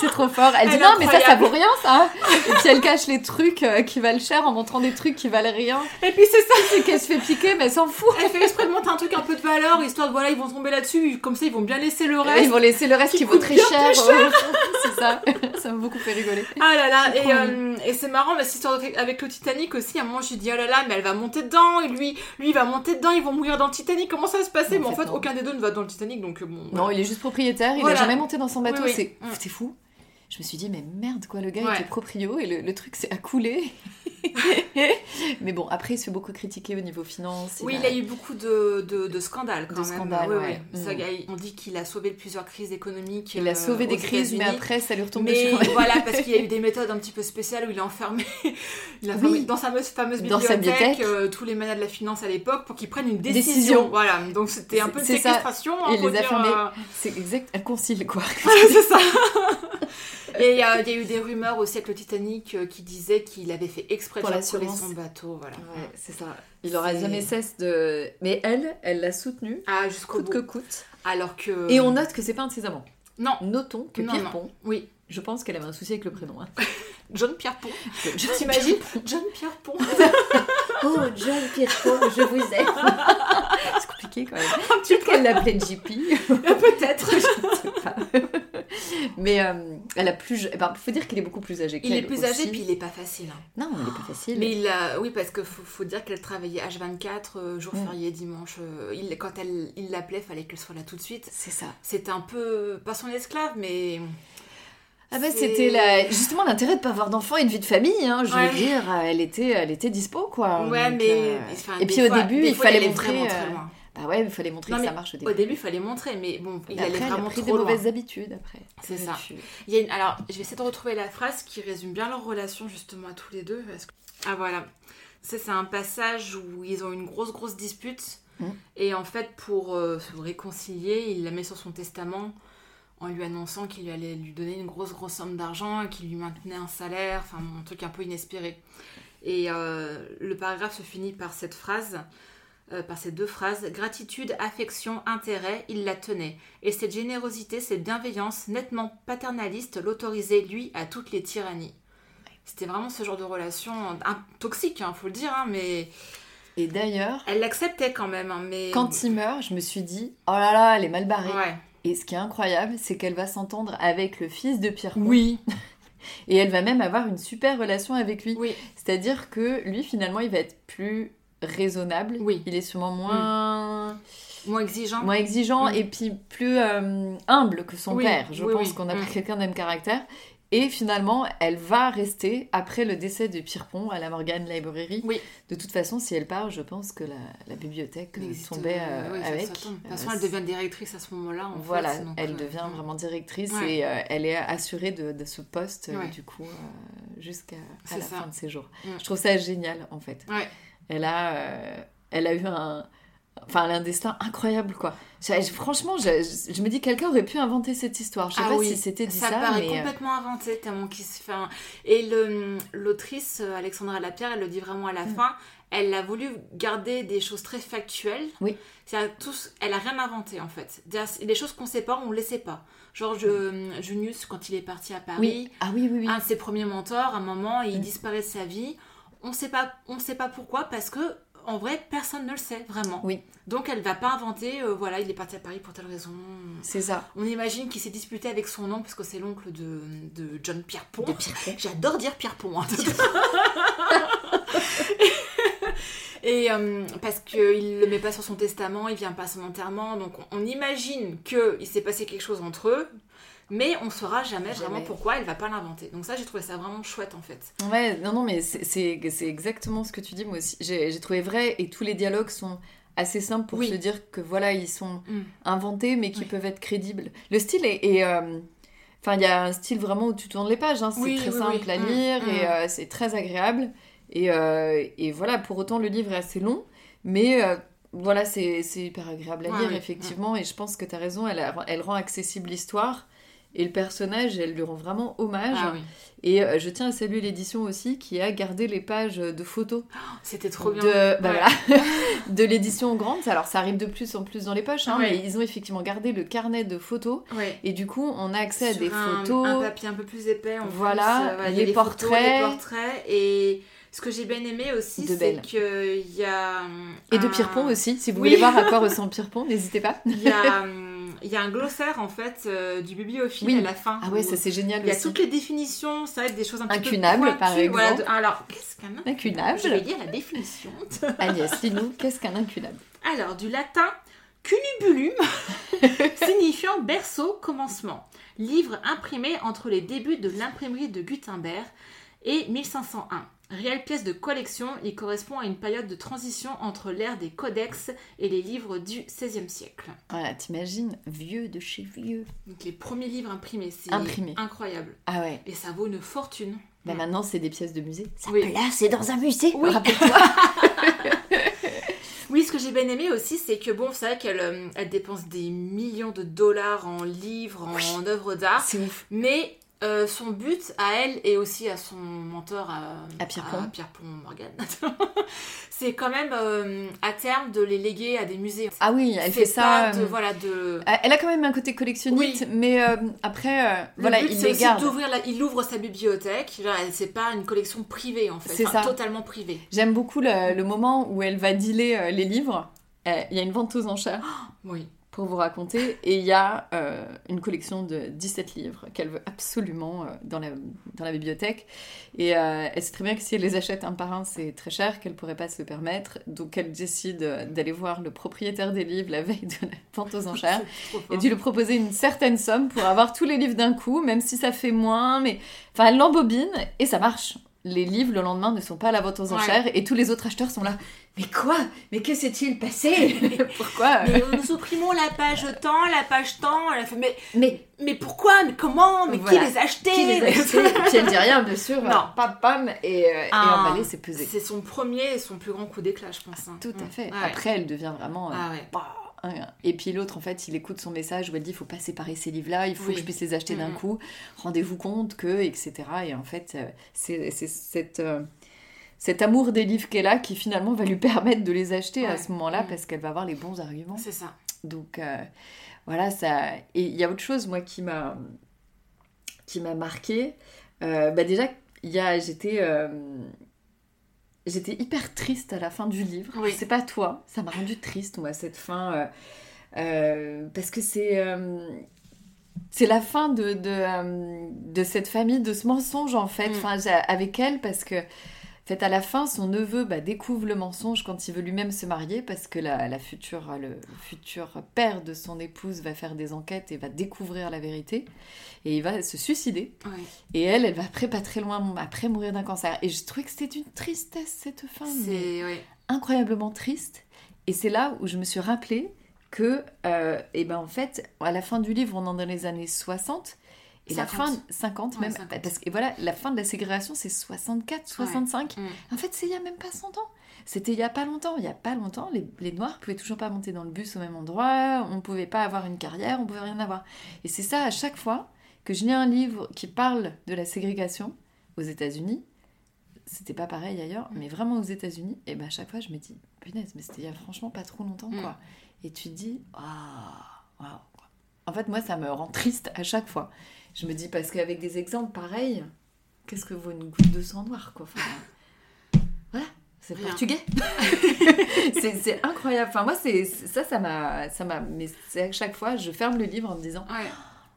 C'est trop fort. Elle, dit Elle non, mais ça, ça vaut rien, ça. Et puis elle cache les trucs euh, qui valent cher en montrant des trucs qui valent rien. Et puis c'est ça. C'est qu'elle se fait piquer, mais elle s'en fout. Elle fait exprès de monter un truc un peu de valeur, histoire de voilà, ils vont tomber là-dessus, comme ça ils vont bien laisser le reste. Ils vont laisser le reste qui, qui vaut très cher. C'est ça. Ça m'a beaucoup fait rigoler. Ah là là, et, euh, et c'est marrant, mais cette histoire avec le Titanic aussi, à un moment je dis oh là là, mais elle va monter dedans, et lui, lui il va monter dedans, ils vont mourir dans le Titanic, comment ça va se passer? Mais en fait, aucun des deux ne va dans le Titanic, donc euh, bon. Non, il est juste propriétaire, il Voilà. a jamais monté dans son bateau, Mm. c'est fou. Je me suis dit, mais merde, quoi, le gars Ouais. était proprio et le, le truc s'est accoulé. mais bon, après, il se fait beaucoup critiquer au niveau finance. Oui, il a eu beaucoup de, de, de scandales quand De même. scandales, Oui, ouais. oui. Mm. Ça, On dit qu'il a sauvé plusieurs crises économiques. Il a euh, sauvé des crises, mais après, ça lui retombe Mais dessus. voilà, parce qu'il y a eu des méthodes un petit peu spéciales où il a enfermé, il a Oui. enfermé dans sa fameuse, Dans sa bibliothèque bibliothèque. euh, tous les manias de la finance à l'époque pour qu'ils prennent une décision. Décision. Voilà, donc c'était un peu une séquestration. hein, Il les a fermés. euh, C'est exact, elle concile, quoi. c'est ça. Et euh, il y a eu des rumeurs aussi avec le Titanic euh, qui disaient qu'il avait fait exprès Pour de son bateau. Voilà. Ouais, c'est ça. Il aura C'est- jamais cesse de. Mais elle, elle l'a soutenu, Ah, jusqu'au coûte bout. que coûte. Alors que. Et on note que c'est pas un de ses amants. Non, Notons que Non, Pierrepont, oui. je pense qu'elle avait un souci avec le prénom. Hein. John Pierrepont. Je T'imagines John Pierrepont. Oh, John Pierrepont, je vous aime. c'est compliqué quand même. Peut-être qu'elle l'appelait JP. Peut-être. je sais pas. Mais euh, elle a plus. Il faut dire qu'il est beaucoup plus âgé qu'elle. Il est plus âgé, aussi. puis il est pas facile. hein. Non, il est pas facile. Mais il a, oui, parce que faut, faut dire qu'elle travaillait H24, euh, jour Mm. férié, dimanche. euh, il, quand elle, il l'appelait, fallait qu'elle soit là tout de suite. C'est ça. C'était un peu, pas son esclave, mais. Ah bah c'était la... justement l'intérêt de pas avoir d'enfant et une vie de famille, hein, je Ouais. veux dire, elle était, elle était dispo quoi. Ouais, Donc, mais. euh, enfin, Et puis au début, il fallait allait montrer. vraiment très euh, loin. Bah ouais, il fallait montrer Non, que ça marche au Au début. début, il fallait montrer, mais bon, il Après, allait elle a vraiment pris trop des loin. mauvaises habitudes après. C'est ça. Là-dessus. Il y a une- Alors, je vais essayer de retrouver la phrase qui résume bien leur relation justement à tous les deux. parce que- Ah voilà. Ça, c'est un passage où ils ont une grosse, grosse dispute. Mm. Et en fait, pour euh, se réconcilier, il la met sur son testament en lui annonçant qu'il allait lui donner une grosse, grosse somme d'argent et qu'il lui maintenait un salaire. Enfin, un truc un peu inespéré. Et euh, le paragraphe se finit par cette phrase. euh, par ces deux phrases, gratitude, affection, intérêt, il la tenait. Et cette générosité, cette bienveillance nettement paternaliste l'autorisait, lui, à toutes les tyrannies. C'était vraiment ce genre de relation toxique, hein, faut le dire, hein, mais Et d'ailleurs, elle l'acceptait quand même. hein, mais... quand il meurt, je me suis dit, oh là là, elle est mal barrée. Ouais. Et ce qui est incroyable, c'est qu'elle va s'entendre avec le fils de Pierre. Oui, Et elle va même avoir une super relation avec lui. oui, C'est-à-dire que lui, finalement, il va être plus raisonnable. Oui. Il est sûrement moins, moins exigeant. moins exigeant Mm. et puis plus euh, humble que son Oui, père. Je oui, pense qu'on a pris Mm. quelqu'un de même caractère. Et finalement, elle va rester, après le décès de Pierrepont à la Morgan Library. Oui. De toute façon, si elle part, je pense que la, la bibliothèque euh, tombait euh, oui, avec. ça tombe. De toute Euh, façon, elle devient directrice à ce moment-là. en voilà, fait, elle euh, devient vraiment directrice Ouais. et euh, elle est assurée de, de ce poste, Ouais. du coup, jusqu'à la ça. fin de ses jours. Je trouve ça génial, en fait. Elle a, elle a eu un, enfin, elle a un destin incroyable, quoi. Franchement, je, me dis quelqu'un aurait pu inventer cette histoire. Je sais Ah pas oui, si c'était dit ça, ça, paraît mais euh, complètement inventé tellement qu'il se fait un- Et l'autrice euh, Alexandra Lapierre, elle le dit vraiment à la fin, elle a voulu garder des choses très factuelles. Oui. Tous, elle a rien inventé en fait. Les choses qu'on sait pas, on ne les sait pas. Genre je- Junius, quand il est parti à Paris, oui, ah oui, oui, oui. un de ses premiers mentors, à un moment, il Mm. disparaît de sa vie. On sait pas, on sait pas pourquoi, parce que en vrai, personne ne le sait vraiment. Oui. Donc elle va pas inventer, euh, voilà, il est parti à Paris pour telle raison. C'est ça. On imagine qu'il s'est disputé avec son oncle parce que c'est l'oncle de, de John Pierpont. De. J'adore dire Pierpont. hein. Et euh, parce qu'il le met pas sur son testament, il vient pas à son enterrement, donc on, on imagine qu'il s'est passé quelque chose entre eux, mais on saura jamais, vraiment pourquoi, elle va pas l'inventer. Donc ça, j'ai trouvé ça vraiment chouette en fait. Ouais, non, non, mais c'est- exactement ce que tu dis, moi aussi. J'ai trouvé vrai, et tous les dialogues sont assez simples pour Oui. se dire que voilà, ils sont Mm. inventés, mais qui Oui. peuvent être crédibles. Le style est. est, euh, Enfin, il y a un style vraiment où tu tournes les pages, hein, c'est Oui, très oui, simple oui. à Mm, lire mm. et euh, c'est très agréable. Et, euh, et voilà, pour autant, le livre est assez long, mais euh, voilà, c'est hyper agréable à lire, effectivement. Et je pense que tu as raison, elle, elle rend accessible l'histoire. Et le personnage, elle lui rend vraiment hommage. Ah oui. Et euh, je tiens à saluer l'édition aussi qui a gardé les pages de photos C'était trop bien. de, bah Ouais. voilà, de l'édition grande. Alors ça arrive de plus en plus dans les poches, hein, Ouais. mais ils ont effectivement gardé le carnet de photos. Ouais. Et du coup, on a accès à des un, photos. un papier un peu plus épais. En Voilà, plus, euh, les photos, portraits. les portraits. Et ce que j'ai bien aimé aussi, c'est qu'il y a. Et de Pierrepont aussi. Si vous Oui. voulez voir à quoi ressemble Pierrepont, n'hésitez pas. Il y a, hum, il y a un glossaire en fait euh, du bibliophile Oui. à la fin. Ah ouais, ça c'est génial Il y a aussi. toutes les définitions, ça va être des choses un petit Incunable, peu par voilà, exemple. de- alors, qu'est-ce qu'un Incunable? Je vais lire la définition. Agnès, dis-nous, qu'est-ce qu'un incunable? Alors, du latin cunubulum, signifiant berceau, commencement. Livre imprimé entre les débuts de l'imprimerie de Gutenberg et 1501. Réelle pièce de collection, il correspond à une période de transition entre l'ère des codex et les livres du XVIe siècle. Voilà, t'imagines, vieux de chez vieux. Donc les premiers livres imprimés, c'est incroyable. Ah ouais. Et ça vaut une fortune. Bah maintenant, c'est des pièces de musée. Ça Oui. là, c'est dans un musée. Oui. Rappelle-toi. Oui, ce que j'ai bien aimé aussi, c'est que bon, c'est vrai qu'elle euh, elle dépense des millions de dollars en livres, en œuvres d'art, c'est ouf. mais euh, son but à elle et aussi à son mentor, à, À Pierrepont. Pierrepont Morgan, c'est quand même euh, à terme de les léguer à des musées. Ah oui, elle fait ça. de, euh, voilà, de. Elle a quand même un côté collectionniste, Oui. mais euh, après, euh, Le voilà, but, il les aussi garde. d'ouvrir la- il ouvre sa bibliothèque. C'est pas une collection privée en fait, C'est Enfin, totalement privée. J'aime beaucoup le, le moment où elle va dealer euh, les livres. Euh, Il y a une vente aux enchères Oui. Pour vous raconter, et il y a euh, une collection de 17 livres qu'elle veut absolument euh, dans, la, dans la bibliothèque. Et euh, elle sait très bien que si elle les achète un par un, c'est très cher, qu'elle pourrait pas se le permettre. Donc elle décide euh, d'aller voir le propriétaire des livres la veille de la vente aux enchères. Et dû lui proposer une certaine somme pour avoir tous les livres d'un coup, même si ça fait moins, mais enfin elle l'embobine et ça marche. Les livres le lendemain ne sont pas à la vente aux Ouais. enchères et tous les autres acheteurs sont là. Mais quoi? Mais que s'est-il passé? Pourquoi? Mais nous supprimons la page temps, la page temps. Mais, Mais mais pourquoi? Mais comment? Mais Voilà. qui les a achetés? Qui les a achetés? Puis elle dit rien, bien sûr. Non. Pam pam et, euh, et Ah, emballé, c'est pesé. C'est son premier et son plus grand coup d'éclat, je pense. hein. Tout à Mm. fait. Ouais. Après, elle devient vraiment. euh, Ah ouais. bah, Et puis l'autre, en fait, il écoute son message où elle dit il faut pas séparer ces livres-là, il faut Oui. que je puisse les acheter d'un coup. Rendez-vous compte que, etc. Et en fait, euh, c'est cette, euh, cet amour des livres qu'elle a qui finalement va lui permettre de les acheter à ce moment-là Mhm. parce qu'elle va avoir les bons arguments. C'est ça. Donc euh, voilà, ça. Et il y a autre chose, moi, qui m'a qui m'a marqué. Euh, bah déjà, il y a, j'étais euh, j'étais hyper triste à la fin du livre. Oui. Sais pas toi, ça m'a rendu triste moi cette fin euh, euh, parce que c'est euh, c'est la fin de, de, de cette famille, de ce mensonge en fait, Mm. enfin, avec elle, parce que fait, à la fin, son neveu bah, découvre le mensonge quand il veut lui-même se marier, parce que la, la future, le futur père de son épouse va faire des enquêtes et va découvrir la vérité, et il va se suicider. Ouais. Et elle, elle va après, pas très loin, après mourir d'un cancer. Et je trouvais que c'était une tristesse cette fin, C'est ouais. incroyablement triste. Et c'est là où je me suis rappelé que, euh, et ben en fait, à la fin du livre, on est dans les années 60. Et la 50. fin, 50 Ouais, même, 50. parce que voilà, la fin de la ségrégation, c'est 64, 65. Mm. En fait, c'est il y a même pas 100 ans. C'était il y a pas longtemps. Il y a pas longtemps, les, les Noirs pouvaient toujours pas monter dans le bus au même endroit. On pouvait pas avoir une carrière. On pouvait rien avoir. Et c'est ça à chaque fois que je lis un livre qui parle de la ségrégation aux États-Unis. C'était pas pareil ailleurs, mais vraiment aux États-Unis. Et ben à chaque fois, je me dis, punaise, mais c'était il y a franchement pas trop longtemps, Mm. quoi. Et tu te dis, ah, waouh. quoi. En fait, moi, ça me rend triste à chaque fois. Je me dis, parce qu'avec des exemples pareils, qu'est-ce que vaut une goutte de sang noir, quoi Enfin, Voilà, c'est portugais. c'est incroyable. Enfin, moi, ça, ça m'a. ça m'a- Mais c'est à chaque fois, je ferme le livre en me disant, Ouais.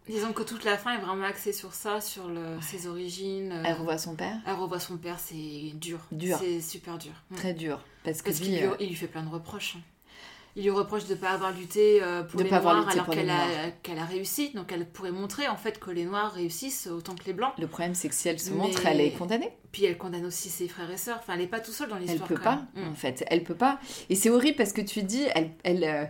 Disons que toute la fin est vraiment axée sur ça, sur le, ses origines. euh, elle revoit son père. elle revoit son père, c'est dur. Dur. C'est super dur. Très dur. Parce qu'il lui, euh, il lui fait plein de reproches. Il lui reproche de ne pas avoir lutté euh, pour De les pas avoir Noirs lutté alors qu'elle a, a réussi. Donc elle pourrait montrer en fait que les Noirs réussissent autant que les Blancs. le problème, c'est que si elle se Mais- montre, elle est condamnée. Puis elle condamne aussi ses frères et sœurs. Enfin, elle n'est pas tout seule dans Elle l'histoire. peut quand pas, même. Mm. en fait. Elle peut pas. Et c'est horrible parce que tu dis, elle, elle, euh,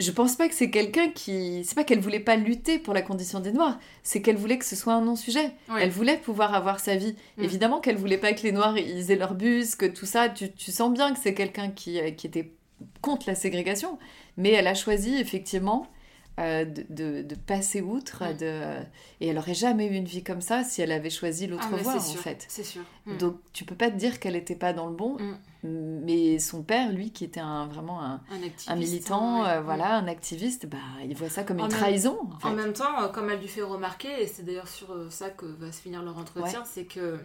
je pense pas que c'est quelqu'un qui. C'est pas qu'elle voulait pas lutter pour la condition des Noirs, c'est qu'elle voulait que ce soit un non-sujet. Elle voulait pouvoir avoir sa vie. Mm. Évidemment qu'elle voulait pas que les Noirs ils aient leur bus, que tout ça. Tu, tu sens bien que c'est quelqu'un qui, euh, qui était contre la ségrégation. Mais elle a choisi effectivement euh, de, de- de passer outre. Mm. De... Et elle aurait jamais eu une vie comme ça si elle avait choisi l'autre Ah, voie, en c'est sûr, fait. C'est sûr. Mm. Donc tu peux pas te dire qu'elle était pas dans le bon, Mm. mais son père, lui, qui était un, vraiment un, un, activiste, un militant, ouais. euh, voilà, un activiste, bah, il voit ça comme En une même- trahison. En fait. En même temps, euh, comme elle lui fait remarquer, et c'est d'ailleurs sur ça que va se finir leur entretien, c'est que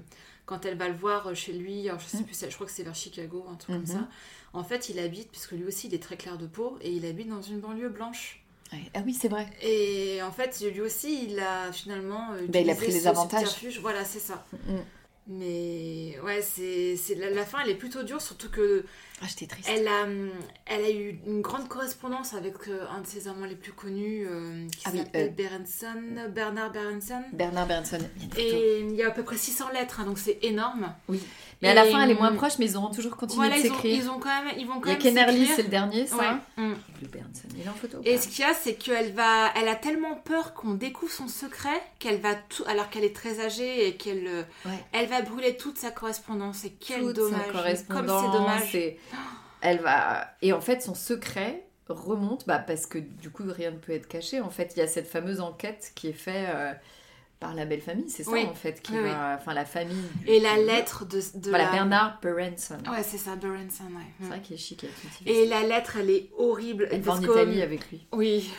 quand elle va le voir chez lui, je sais plus, je crois que c'est vers Chicago, un truc Mhm. comme ça. En fait, il habite, puisque lui aussi il est très clair de peau, et il habite dans une banlieue blanche. Ouais. Ah oui, c'est vrai. Et en fait, lui aussi, il a finalement. euh, Ben, il a pris les avantages. Voilà, c'est ça. Mm. Mais ouais, c'est c'est- la, la fin, elle est plutôt dure, surtout que Ah, j'étais triste. elle a, hum, elle a eu une grande correspondance avec euh, un de ses amants les plus connus, euh, qui Ah oui, s'appelle euh, Berenson, Bernard Berenson. Bernard Berenson. il. Et il y a à peu près 600 lettres, hein, donc c'est énorme. Oui. Mais à la fin, elle est moins proche, mais ils auront toujours continué Voilà, de ils ont, s'écrire. ils ont quand même, ils vont quand Il y a même Kennerly, c'est le dernier, ça. Ouais, hum. Le Berenson, il est en photo. Et ce qu'il y a, c'est qu'elle va, elle a tellement peur qu'on découvre son secret qu'elle va tout, alors qu'elle est très âgée et qu'elle, euh, Ouais. elle va brûler toute sa correspondance. Et quel Toute dommage. Comme c'est dommage. Et Elle va... Et en fait, son secret remonte, bah, parce que du coup, rien ne peut être caché. En fait, il y a cette fameuse enquête qui est faite euh, par la belle famille, c'est ça, Oui. en fait, qui Oui, va... Enfin, la famille... Et la lettre de, de Voilà, la... Bernard Berenson. Ouais, c'est ça, Berenson. Ouais. C'est vrai qu'il est chic Et la lettre, elle est horrible. Elle va en Italie avec lui. Oui.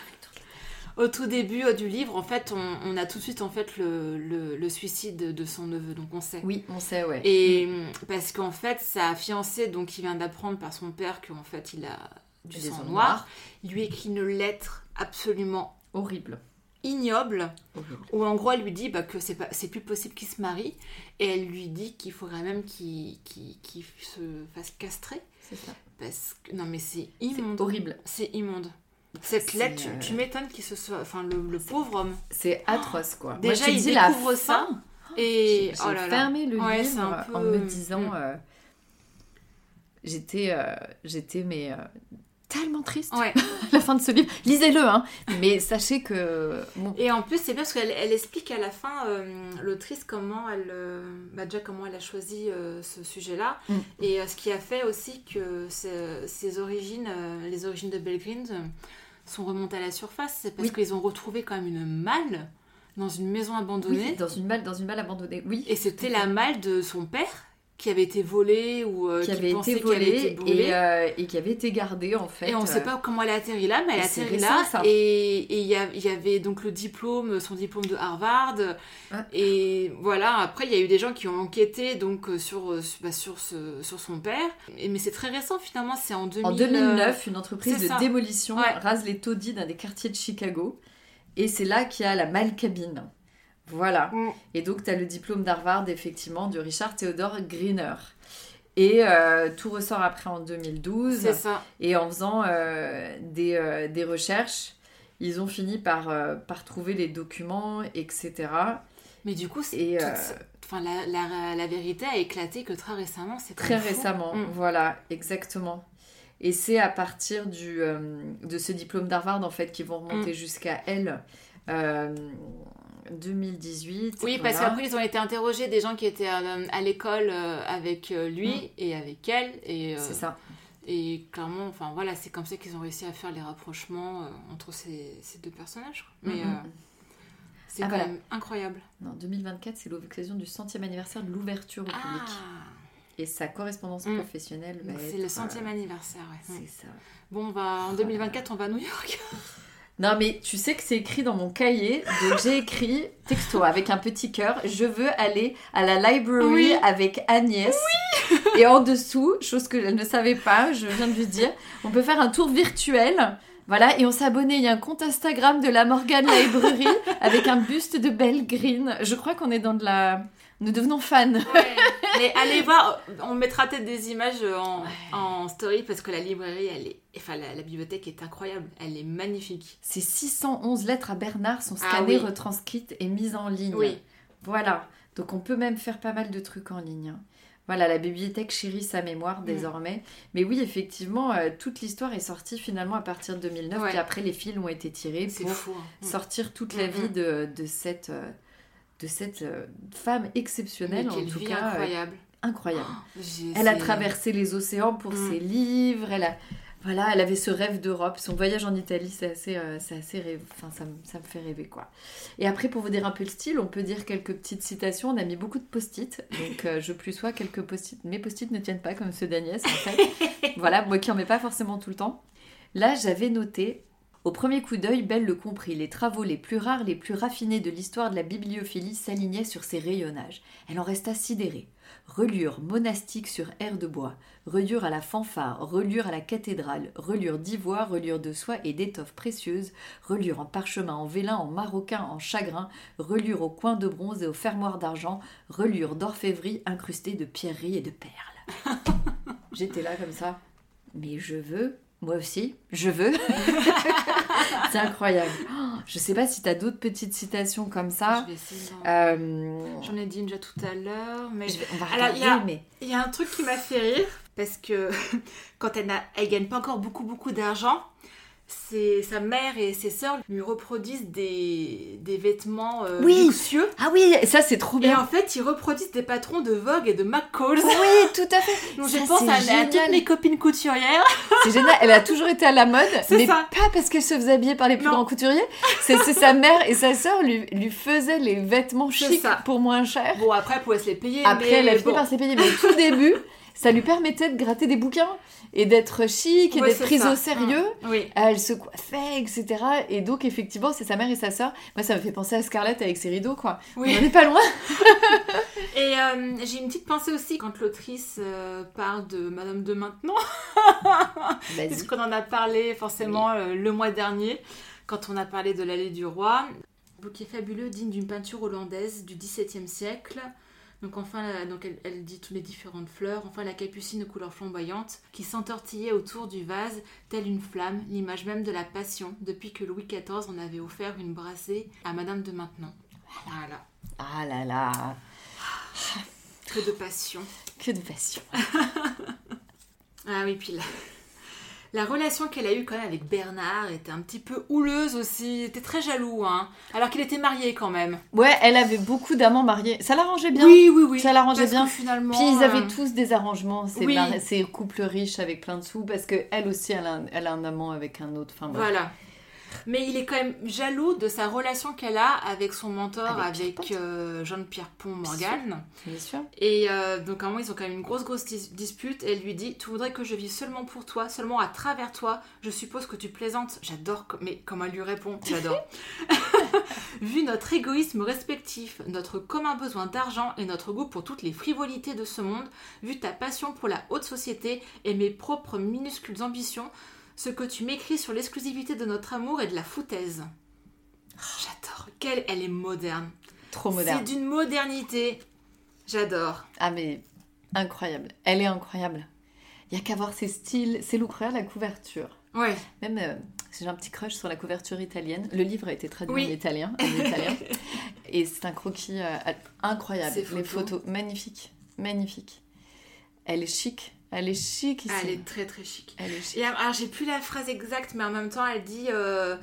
Au tout début euh, du livre, en fait, on, on a tout de suite en fait le, le- le suicide de son neveu, donc on sait. Oui, on sait, ouais. Et hum, parce qu'en fait, sa fiancée, donc il vient d'apprendre par son père qu'en fait il a du sang noir, il lui écrit une lettre absolument Horrible. ignoble Horrible. où en gros elle lui dit bah, que c'est pas c'est plus possible qu'il se marie et elle lui dit qu'il faudrait même qu'il qu'il- qu'il se fasse castrer C'est ça. parce que non mais c'est C'est immonde horrible. c'est immonde cette lettre tu, euh, tu m'étonnes qu'il se soit enfin le, le pauvre homme C'est atroce, quoi. Déjà, il dis la découvre ça, fin, et J'ai oh là là fermé le Ouais, livre peu- en me disant... Mm. euh, J'étais... euh, J'étais, mais... euh, tellement triste ouais la fin de ce livre. Lisez-le, hein. Mais sachez que... bon, Et en plus, c'est bien parce qu'elle elle explique à la fin, l'autrice, comment elle, bah déjà comment elle a choisi ce sujet-là. Mm. Et ce qui a fait aussi que ce- ses origines, les origines de Belgrine, euh, sont remontées à la surface. C'est parce Oui. qu'ils ont retrouvé quand même une malle dans une maison abandonnée. oui, dans une malle, dans une malle abandonnée. Oui. Et c'était la malle de son père qui avait été volée ou euh, qui avait été volée brûlée. et, euh, et qui avait été gardée, en fait. Et on ne sait pas comment elle a atterri là, mais elle a atterri récent, là. ça. Et il y, avait donc le diplôme, son diplôme de Harvard. Ouais. Et voilà, après, il y a eu des gens qui ont enquêté donc, euh, sur, euh, bah, sur, ce- sur son père. Et- mais c'est très récent finalement, c'est en 2000, En 2009, une entreprise de ça. démolition Ouais. rase les taudis d'un des quartiers de Chicago. Et c'est là qu'il y a la malcabine. Voilà. Mm. Et donc, tu as le diplôme d'Harvard, effectivement, de Richard Theodore Greener. Et euh, tout ressort après en 2012. C'est ça. Et en faisant euh, des, euh, des recherches, ils ont fini par, par trouver les documents, etc. Mais du coup, c'est enfin, la, la- la vérité a éclaté que très récemment. C'est Très récemment, Mm. voilà, exactement. Et c'est à partir du, de ce diplôme d'Harvard, en fait, qu'ils vont Mm. remonter jusqu'à elle, 2018. Oui, parce qu'après, ils ont été interrogés des gens qui étaient à, à l'école euh, avec euh, lui Mm. et avec elle. Et, euh, C'est ça. et clairement, enfin voilà, c'est comme ça qu'ils ont réussi à faire les rapprochements euh, entre ces, ces deux personnages. Mais Mm, mm. euh, c'est Ah, quand voilà. même incroyable. Non, 2024, c'est l'occasion du centième anniversaire de l'ouverture au public. Ah, Et sa correspondance Mm. professionnelle c'est le centième euh, anniversaire, ouais. C'est ça. Bon, on va, en 2024, on va à New York. Non, mais tu sais que c'est écrit dans mon cahier, donc j'ai écrit texto avec un petit cœur. Je veux aller à la library Oui. avec Agnès. Et en dessous, chose que je ne savais pas, je viens de lui dire, on peut faire un tour virtuel. Voilà, et on s'est abonné. Il y a un compte Instagram de la Morgan Library avec un buste de Belle Green. Je crois qu'on est dans de la. Nous devenons fans. Ouais. Mais allez voir, on mettra peut-être des images en, Ouais. en story parce que la librairie, elle est, enfin la, la bibliothèque est incroyable, elle est magnifique. Ces 611 lettres à Bernard sont Ah scannées, oui. retranscrites et mises en ligne. Oui. Voilà. Donc on peut même faire pas mal de trucs en ligne. hein. Voilà, la bibliothèque chérit sa Mm. mémoire désormais. Mais oui, effectivement, euh, toute l'histoire est sortie finalement à partir de 2009. Ouais. Puis après, les fils ont été tirés pour fou. hein. Mm. sortir toute la Mm, vie mm. de, de cette, euh, de cette euh, femme Mais exceptionnelle, en tout vie cas. euh, incroyable. incroyable. Elle a traversé les océans pour Mm. ses livres. Elle a, voilà, elle avait ce rêve d'Europe. Son voyage en Italie, c'est assez, euh, c'est assez rêve. Enfin, ça, me- ça me fait rêver quoi. Et après, pour vous dire un peu le style, on peut dire quelques petites citations. On a mis beaucoup de post-it, donc euh, je plus sois quelques post-it. Mes post-it ne tiennent pas comme ceux d'Agnès en fait. voilà, moi qui en mets pas forcément tout le temps. Là, j'avais noté. Au premier coup d'œil, Belle le comprit. Les travaux les plus rares, les plus raffinés de l'histoire de la bibliophilie s'alignaient sur ses rayonnages. Elle en resta sidérée. Reliure monastique sur air de bois, reliure à la fanfare, reliure à la cathédrale, reliure d'ivoire, reliure de soie et d'étoffes précieuses, reliure en parchemin, en vélin, en maroquin, en chagrin, reliure au coin de bronze et au fermoir d'argent, reliure d'orfèvrerie incrustée de pierreries et de perles. J'étais là comme ça. Mais je veux, moi aussi, je veux. C'est incroyable. Oh, je sais pas si t'as d'autres petites citations comme ça. Je vais essayer d'en- Euh, J'en ai dit déjà tout à l'heure, mais vais- on va Alors, regarder, il y a- mais il y a un truc qui m'a fait rire parce que quand elle, n'a- elle gagne pas encore beaucoup beaucoup d'argent, sa mère et ses sœurs lui reproduisent des, des vêtements euh, Oui. luxueux. ah oui, ça c'est trop Et bien. en fait, ils reproduisent des patrons de Vogue et de McCall's. Oui, tout à fait. Donc Ça, je pense à, à toutes mes copines couturières. C'est génial. Elle a toujours été à la mode, mais ça. pas parce qu'elle se faisait habiller par les plus Non. grands couturiers. C'est sa mère et sa sœur lui, lui faisaient les vêtements chics pour moins cher. Bon, après, elle pouvait se les payer. Après, mais elle a fini bon. par se les payer. Mais au tout début, ça lui permettait de gratter des bouquins et d'être chic et Ouais, d'être prise ça. au sérieux. Oui. Elle se coiffait, etc. Et donc, effectivement, c'est sa mère et sa sœur. Moi, ça me fait penser à Scarlett avec ses rideaux, quoi. Oui. On n'est pas loin. Et euh, j'ai une petite pensée aussi quand l'autrice euh, parle de Madame de Maintenant. Puisqu'on en a parlé forcément euh, le mois dernier, quand on a parlé de l'allée du roi. Bouquet fabuleux, digne d'une peinture hollandaise du XVIIe siècle. Donc enfin, la- donc elle, elle dit toutes les différentes fleurs. Enfin, la capucine aux couleurs flamboyantes qui s'entortillait autour du vase, telle une flamme, l'image même de la passion, depuis que Louis XIV en avait offert une brassée à Madame de Maintenon. Voilà, Ah là là. que de passion. Que de passion. Ah oui, puis la, la relation qu'elle a eue quand même avec Bernard était un petit peu houleuse aussi. Il était très jaloux, hein. Alors qu'il était marié quand même. Ouais, elle avait beaucoup d'amants mariés. Ça l'arrangeait bien. Oui, oui, oui. Ça l'arrangeait bien. que finalement. Puis ils avaient euh, tous des arrangements, ces, oui. mari- ces couples riches avec plein de sous, parce que elle aussi, elle a un, elle a un amant avec un autre. Enfin, bref. Voilà. Mais il est quand même jaloux de sa relation qu'elle a avec son mentor, Avec euh, Jean-Pierre Pont-Morgan. Bien sûr. Et euh, donc à un moment, ils ont quand même une grosse, grosse dis- dispute. Et elle lui dit Tu voudrais que je vive seulement pour toi, seulement à travers toi. Je suppose que tu plaisantes. J'adore, mais comment elle lui répond J'adore. Vu notre égoïsme respectif, notre commun besoin d'argent et notre goût pour toutes les frivolités de ce monde, vu ta passion pour la haute société et mes propres minuscules ambitions, ce que tu m'écris sur l'exclusivité de notre amour est de la foutaise. J'adore. Quelle elle est moderne. Trop moderne. C'est d'une modernité. J'adore. Ah, mais incroyable. Elle est incroyable. Il y a qu'à voir ses styles, looks. Regarde la couverture. Ouais. Même, euh, j'ai un petit crush sur la couverture italienne. Le livre a été traduit Oui. en italien. En italien. Et c'est un croquis euh, incroyable. Les photos. photos, magnifiques. Magnifiques. Elle est chic. Elle est chic ici. Elle est très très chic. Elle est chic. Et alors, j'ai plus la phrase exacte, mais en même temps, elle dit euh,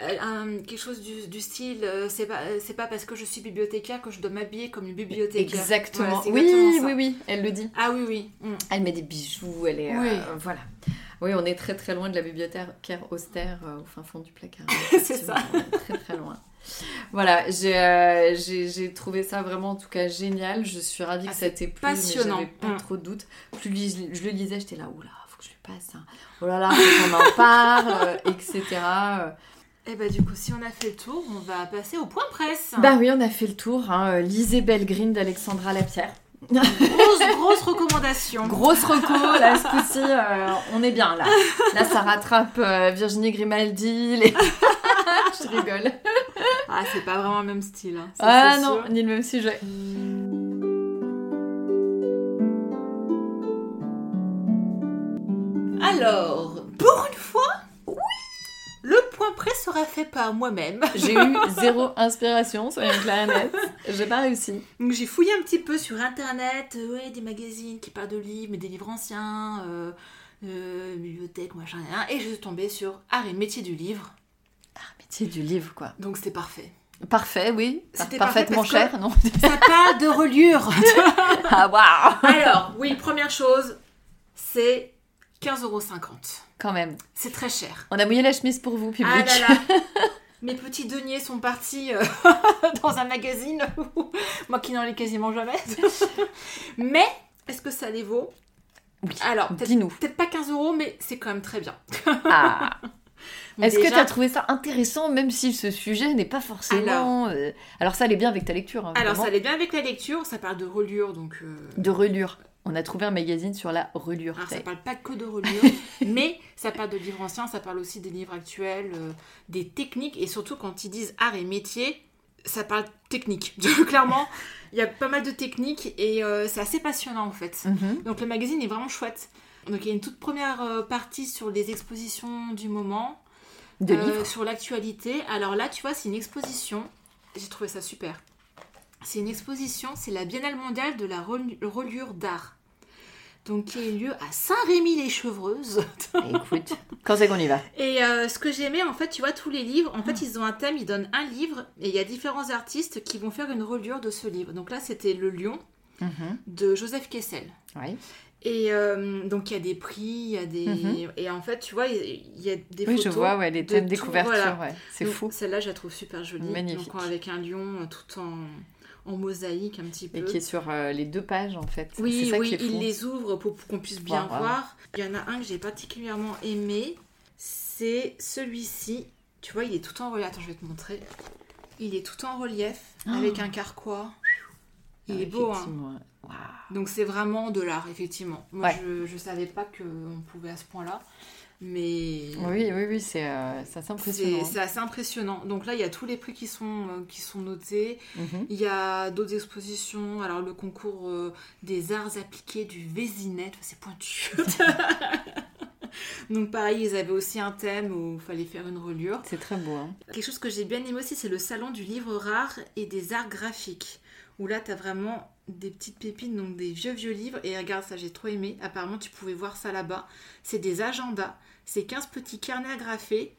un- quelque chose du, du style, euh, c'est pas, euh, c'est pas parce que je suis bibliothécaire que je dois m'habiller comme une bibliothécaire. Exactement. Voilà, oui, ça. oui, oui, elle le dit. Ah oui, oui. Mm. Elle met des bijoux, elle est. Oui. euh, voilà. Oui, on est très très loin de la bibliothécaire austère au fin fond du placard. C'est ça. On est Très très loin. Voilà, j'ai euh, j'ai- trouvé ça vraiment en tout cas génial. Je suis ravie Ah, que ça c'est t'ait plu, passionnant. mais pas Mm. trop de doutes. Plus je, je le lisais, j'étais là, oula, faut que je le passe. hein. Oh là là, qu'on en parle, etc. Euh, Et bah du coup, si on a fait le tour, on va passer au point presse. Bah oui, on a fait le tour. Hein. Lisez Belgrine d'Alexandra Lapierre. Grosse, grosse recommandation. Grosse reco, là, ce coup-ci, euh, on est bien, là. Là, ça rattrape euh, Virginie Grimaldi, les... Je rigole. Ah, c'est pas vraiment le même style. hein. Ça, Ah c'est non, sûr. ni le même sujet. Alors, pour une fois, le point presse sera fait par moi-même. J'ai eu zéro inspiration, soyons clairs et. J'ai pas réussi. Donc j'ai fouillé un petit peu sur internet, euh, ouais, des magazines qui parlent de livres, mais des livres anciens, euh, euh, bibliothèque, machin, rien, et je suis tombée sur Art et métier du livre. Ah, métier du livre, quoi. Donc c'était parfait. Parfait, oui. C'était Parfaitement parfait cher, non Ça parle de reliure. Ah, waouh Alors, oui, première chose, c'est 15,50€. Quand même. C'est très cher. On a mouillé la chemise pour vous, public. Ah là là Mes petits deniers sont partis euh, dans un magazine, moi qui n'en ai quasiment jamais. mais, est-ce que ça les vaut? Oui. Alors, Dis-nous. peut-être pas 15 euros, mais c'est quand même très bien. Ah. Est-ce que tu as trouvé ça intéressant, même si ce sujet n'est pas forcément. euh, Alors, ça allait bien avec ta lecture. hein, Alors, ça allait bien avec la lecture, ça parle de reliure, donc... euh, De relure. On a trouvé un magazine sur la relure. Alors, ça parle pas que de reliure, mais ça parle de livres anciens, ça parle aussi des livres actuels, euh, des techniques, et surtout quand ils disent art et métier, ça parle technique. Clairement, il y a pas mal de techniques, et euh, c'est assez passionnant en fait. Mhm. Donc le magazine est vraiment chouette. Donc il y a une toute première partie sur les expositions du moment, De euh, livres. sur l'actualité. Alors là, tu vois, c'est une exposition. J'ai trouvé ça super. C'est une exposition, c'est la Biennale mondiale de la reliure d'art. Donc qui a eu lieu à Saint-Rémy-les-Chevreuses. Écoute, quand c'est qu'on y va? Et euh, ce que j'aimais, en fait, tu vois, tous les livres, en fait, ils ont un thème, ils donnent un livre, et il y a différents artistes qui vont faire une reliure de ce livre. Donc là, c'était Le Lion Mhm. de Joseph Kessel. Oui. Et euh, donc il y a des prix, il y a des... Mhm. Et en fait, tu vois, il y a des Oui, photos. je vois, ouais, les de thèmes tout, des couvertures, voilà. ouais. C'est fou. Celle-là, je la trouve super jolie. Magnifique. Donc avec un lion euh, tout en, en mosaïque un petit peu. Et qui est sur euh, les deux pages, en fait. Oui, ça oui, qui est fou. il les ouvre pour, pour qu'on puisse bien Wow, wow. voir. Il y en a un que j'ai particulièrement aimé, c'est celui-ci. Tu vois, il est tout en relief. Attends, je vais te montrer. Il est tout en relief Ah. avec un carquois. Il Ah, est beau, hein. Donc c'est vraiment de l'art, effectivement. Moi, Ouais. je, je savais pas qu'on pouvait à ce point-là. Mais Oui, oui, oui, c'est euh, assez impressionnant. c'est c'est assez impressionnant. Donc là, il y a tous les prix qui sont, euh, qui sont notés. Mhm. Il y a d'autres expositions. Alors, le concours euh, des arts appliqués du Vésinet, c'est pointu. Donc, pareil, ils avaient aussi un thème où il fallait faire une reliure. C'est très beau. Hein. Quelque chose que j'ai bien aimé aussi, c'est le salon du livre rare et des arts graphiques. Où là, tu as vraiment des petites pépines, donc des vieux, vieux livres. Et regarde, ça, j'ai trop aimé. Apparemment, tu pouvais voir ça là-bas. C'est des agendas. C'est 15 petits carnets agrafés.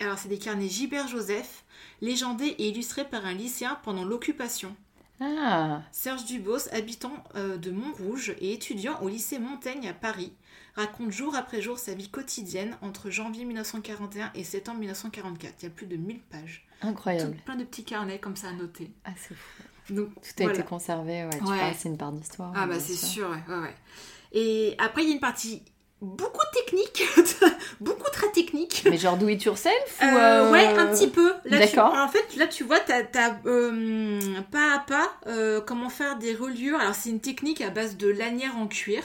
Alors, c'est des carnets Gilbert Joseph, légendés et illustrés par un lycéen pendant l'occupation. Ah, Serge Dubos, habitant euh, de Montrouge et étudiant au lycée Montaigne à Paris, raconte jour après jour sa vie quotidienne entre janvier 1941 et septembre 1944. Il y a plus de 1000 pages. incroyable. Tout plein de petits carnets comme ça à noter. Ah, c'est fou. Donc, Tout a voilà. été conservé, ouais. C'est une part d'histoire. Ah hein, bah c'est sûr. sûr, ouais. Et après, il y a une partie beaucoup technique, beaucoup très technique. Mais genre do it yourself ou Euh, euh, Ouais, un petit peu. D'accord. en fait, là, tu vois, t'as as, pas à pas euh, comment faire des reliures. Alors, c'est une technique à base de lanières en cuir.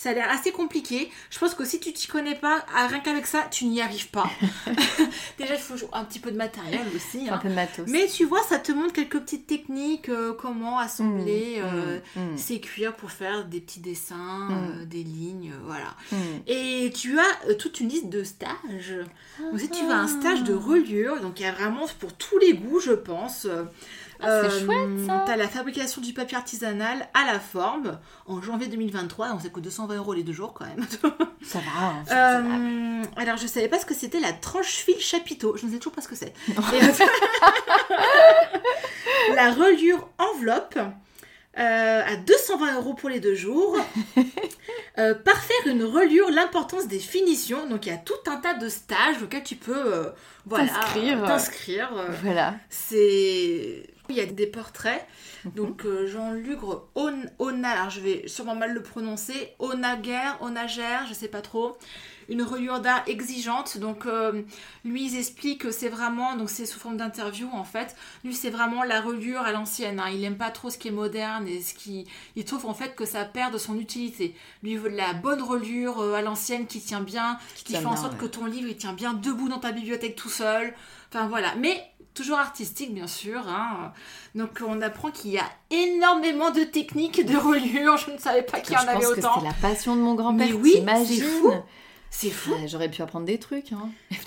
Ça a l'air assez compliqué. Je pense que si tu t'y connais pas, ah, rien qu'avec ça, tu n'y arrives pas. Déjà, il faut un petit peu de matériel aussi. un hein. peu de matos Mais tu vois, ça te montre quelques petites techniques, euh, comment assembler Mmh, euh, mmh, mmh, ces cuirs pour faire des petits dessins, Mm. euh, des lignes, voilà. Et tu as toute une liste de stages. Donc si tu vas à un stage de reliure, donc il y a vraiment pour tous les goûts, je pense. Ah, c'est chouette, ça. T'as la fabrication du papier artisanal à la forme en janvier 2023, on sait que 220 220 euros les deux jours quand même. Ça va. hein. Euh, alors, je savais pas ce que c'était la tranche fil chapiteau. Je ne sais toujours pas ce que c'est. Euh, la reliure enveloppe euh, à 220 euros pour les deux jours. Euh, par faire une reliure, l'importance des finitions. Donc, il y a tout un tas de stages auxquels tu peux euh, voilà, T'inscrire. euh, Voilà. c'est. Il y a des portraits. Mhm. Donc euh, Jean-Luc On- Ona, alors je vais sûrement mal le prononcer, Onager, Onager, je sais pas trop. Une reliure d'art exigeante. Donc euh, lui, il explique que c'est vraiment, donc c'est sous forme d'interview en fait. Lui, c'est vraiment la reliure à l'ancienne. hein. Il aime pas trop ce qui est moderne et ce qui, il trouve en fait que ça perd de son utilité. Lui, il veut de la bonne reliure euh, à l'ancienne qui tient bien, qui, tient fait en sorte ouais. que ton livre il tient bien debout dans ta bibliothèque tout seul. Enfin voilà, mais toujours artistique bien sûr. hein. Donc on apprend qu'il y a énormément de techniques de reliure. Je ne savais pas qu'il y en je avait pense que autant. c'était la passion de mon grand-père. Mais oui, c'est fou. C'est fou. Ouais, J'aurais pu apprendre des trucs. Hein.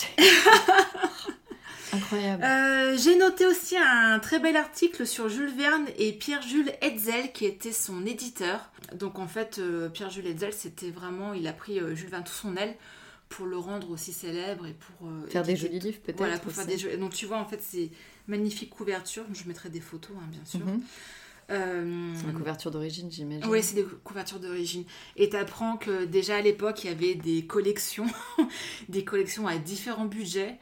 Incroyable. Euh, J'ai noté aussi un très bel article sur Jules Verne et Pierre-Jules Hetzel qui était son éditeur. Donc en fait, euh, Pierre-Jules Hetzel, c'était vraiment, il a pris euh, Jules Verne tout son aile pour le rendre aussi célèbre et pour euh, Faire des jolis livres peut-être. Voilà, pour faire des jeux. Donc tu vois, en fait, c'est magnifique couverture. Je mettrai des photos, hein, bien sûr. Mhm. Euh, C'est la couverture d'origine, j'imagine. oui, c'est des couvertures d'origine. Et t'apprends que déjà à l'époque, il y avait des collections, des collections à différents budgets.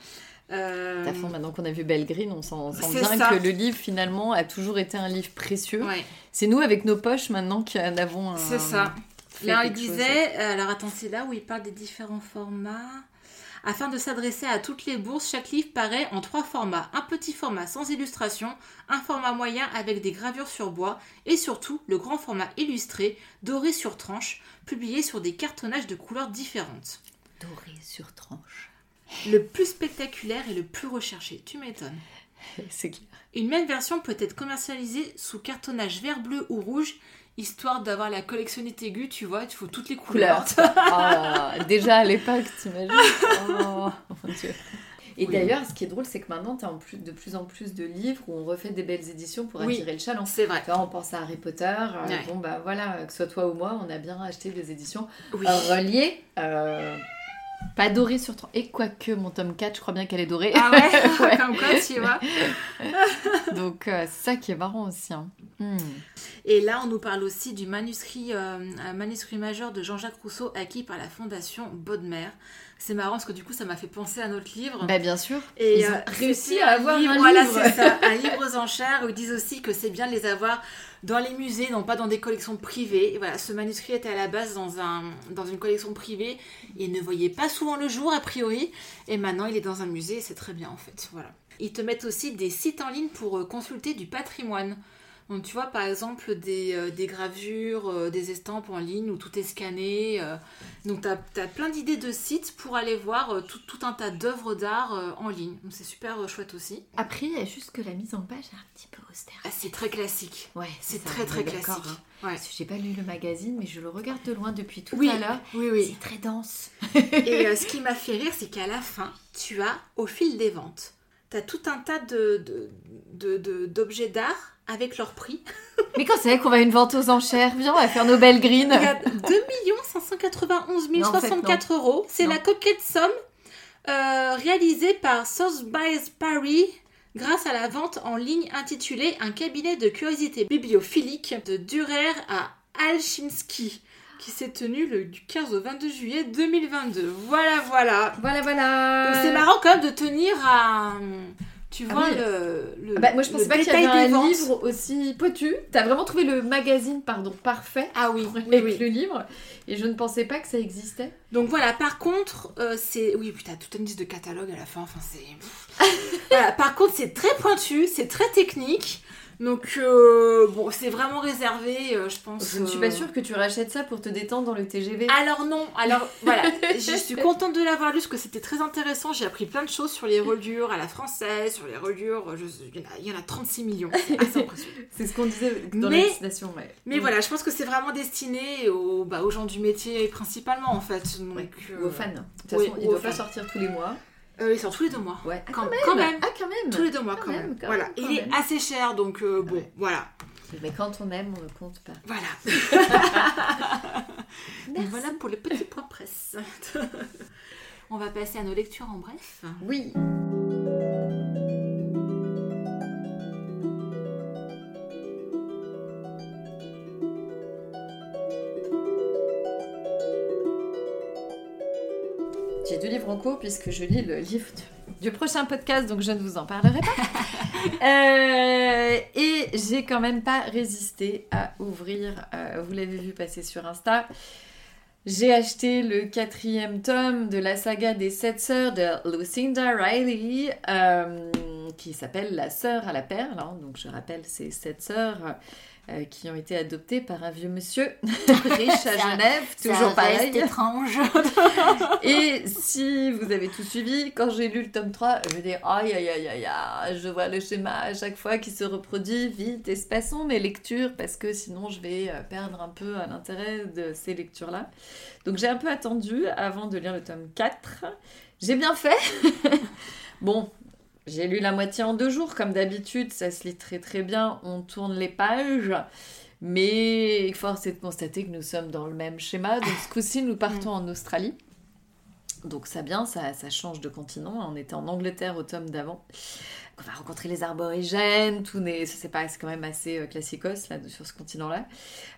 Euh, fond, maintenant qu'on a vu Belgreen, on s'en sent bien ça. que le livre finalement a toujours été un livre précieux. ouais, C'est nous avec nos poches maintenant qui en avons un. c'est ça. Fait Là, il chose. disait, euh, alors attends, c'est là où il parle des différents formats. Afin de s'adresser à toutes les bourses, chaque livre paraît en trois formats. Un petit format sans illustration, un format moyen avec des gravures sur bois et surtout le grand format illustré, doré sur tranche, publié sur des cartonnages de couleurs différentes. Doré sur tranche. Le plus spectaculaire et le plus recherché, tu m'étonnes. C'est clair. Une même version peut être commercialisée sous cartonnage vert, bleu ou rouge, histoire d'avoir la collectionnite aiguë, tu vois, il faut toutes les couleurs. Couleur. Oh, déjà à l'époque, t'imagines Oh mon dieu. Et Oui. d'ailleurs, ce qui est drôle, c'est que maintenant, tu as plus, de plus en plus de livres où on refait des belles éditions pour Oui. attirer le chaland. C'est vrai. Vois, on pense à Harry Potter. euh, Ouais. Bon, bah voilà, que ce soit toi ou moi, on a bien acheté des éditions Oui. reliées. euh, pas dorées sur tranche. Et quoique, mon tome 4, je crois bien qu'elle est dorée. Ah ouais, Ouais. Comme quoi, tu vois. Donc, euh, c'est ça qui est marrant aussi. hein. Hmm. Et là, on nous parle aussi du manuscrit, euh, manuscrit majeur de Jean-Jacques Rousseau acquis par la fondation Bodmer. C'est marrant parce que du coup, ça m'a fait penser à notre livre. Bah, bien sûr. Et Ils ont euh, réussi c'était à avoir livre, un voilà, livre. c'est ça, un livre aux enchères où ils disent aussi que c'est bien de les avoir dans les musées, non pas dans des collections privées. Et voilà, ce manuscrit était à la base dans, un, dans une collection privée. Il ne voyait pas souvent le jour, a priori. Et maintenant, il est dans un musée et c'est très bien, en fait. Voilà. Ils te mettent aussi des sites en ligne pour euh, consulter du patrimoine. Donc, tu vois, par exemple, des, euh, des gravures, euh, des estampes en ligne où tout est scanné. euh. donc, tu as, plein d'idées de sites pour aller voir tout, tout un tas d'œuvres d'art en ligne. Donc, c'est super chouette aussi. Après, il y a juste que la mise en page est un petit peu austère. Ah, c'est très classique. Ouais, C'est très très classique. hein. Ouais. J'ai pas lu le magazine, mais je le regarde de loin depuis tout Oui, à l'heure. oui, oui. C'est très dense. Et ce qui m'a fait rire, c'est qu'à la fin, tu as, au fil des ventes, tu as tout un tas de, de- de- de- d'objets d'art avec leur prix. Mais quand c'est qu'on va à une vente aux enchères, viens, on va faire nos belles greens. Il y a 2 591 Non, en fait, 064 euros. C'est la coquette somme euh, réalisée par Sotheby's Paris grâce à la vente en ligne intitulée Un cabinet de curiosité bibliophilique de Durer à Alchinski qui s'est tenue le, du 15 au 22 juillet 2022. Voilà, voilà. Voilà, voilà. C'est marrant quand même de tenir à. Tu Ah vois oui. le, le. Ah bah, moi, je pensais pas qu'il y avait un ventes. livre aussi pointu. T'as vraiment trouvé le magazine, pardon, parfait Ah oui, oui, avec oui. le livre. Et je ne pensais pas que ça existait. Donc voilà, par contre, euh, c'est. Oui, putain, toute une liste de catalogue à la fin, enfin c'est. voilà, par contre, c'est très pointu, c'est très technique. Donc, euh, bon, c'est vraiment réservé, euh, je pense. Je ne suis euh, pas sûre que tu rachètes ça pour te détendre dans le TGV. Alors non, alors voilà, je suis contente de l'avoir lu parce que c'était très intéressant. J'ai appris plein de choses sur les reliures à la française, sur les reliures. je- il, y en a, il y en a 36 millions. C'est. C'est ce qu'on disait dans Mais- la destination, ouais. Mais Mm. voilà, je pense que c'est vraiment destiné aux, bah, aux gens du métier principalement en fait. Donc, Ouais. euh, aux fans. De toute façon, il aux doit pas sortir tous les mois. Euh, ils sortent tous les deux mois. Ouais. Ah, Quand- quand, même. quand même. Ah, quand même. Tous les deux mois Quand quand, même, Voilà. même, il est assez cher donc euh, bon, Ouais. voilà. Mais quand on aime, on ne compte pas. Voilà. voilà pour le petit point presse. on va passer à nos lectures en bref. Oui. Deux livres en cours puisque je lis le livre du, prochain podcast, donc je ne vous en parlerai pas. Euh, et j'ai quand même pas résisté à ouvrir, euh, vous l'avez vu passer sur Insta, j'ai acheté le quatrième tome de la saga des sept sœurs de Lucinda Riley, euh, qui s'appelle La sœur à la perle. Hein. Donc je rappelle, ces sept sœurs euh, qui ont été adoptés par un vieux monsieur riche à Genève, toujours pareil. étrange. et si vous avez tout suivi, quand j'ai lu le tome 3, je me dis aïe aïe aïe aïe aïe, je vois le schéma à chaque fois qui se reproduit, vite espacons mes lectures parce que sinon je vais euh, perdre un peu à l'intérêt de ces lectures-là. Donc j'ai un peu attendu avant de lire le tome 4. J'ai bien fait. bon, j'ai lu la moitié en deux jours, comme d'habitude, ça se lit très très bien, on tourne les pages, mais force est de constater que nous sommes dans le même schéma. Donc ce coup-ci, nous partons en Australie. Donc ça bien, ça, ça change de continent. On était en Angleterre au tome d'avant. On va rencontrer les aborigènes, tout n'est, c'est c'est quand même assez euh, classicos là sur ce continent-là.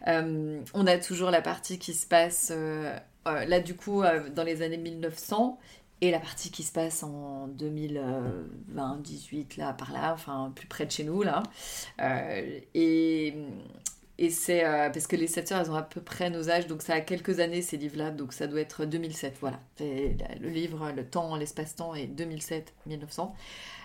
Euh, on a toujours la partie qui se passe euh, là du coup dans les années 1900 et la partie qui se passe en 2020, 18, là, par là, enfin, plus près de chez nous, là. Euh, et, et c'est euh, parce que les 7 sœurs, elles ont à peu près nos âges, donc ça a quelques années, ces livres-là, donc ça doit être 2007, voilà. le livre, le temps, l'espace-temps est 2007-1900.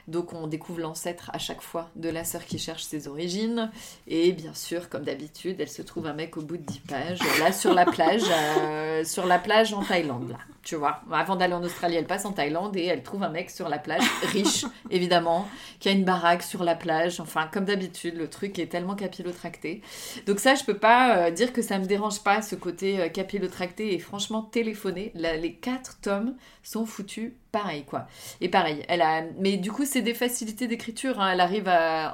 Donc on découvre l'ancêtre à chaque fois de la sœur qui cherche ses origines. Et bien sûr, comme d'habitude, elle se trouve un mec au bout de 10 pages, là sur la plage, euh, sur la plage en Thaïlande, là. Tu vois, avant d'aller en Australie, elle passe en Thaïlande et elle trouve un mec sur la plage, riche évidemment, qui a une baraque sur la plage. Enfin, comme d'habitude, le truc est tellement capillotracté. Donc ça, je peux pas euh, dire que ça me dérange pas ce côté euh, capillotracté et franchement téléphoné. les quatre tomes sont foutus quoi. Et pareil, elle a mais du coup, c'est des facilités d'écriture hein. elle arrive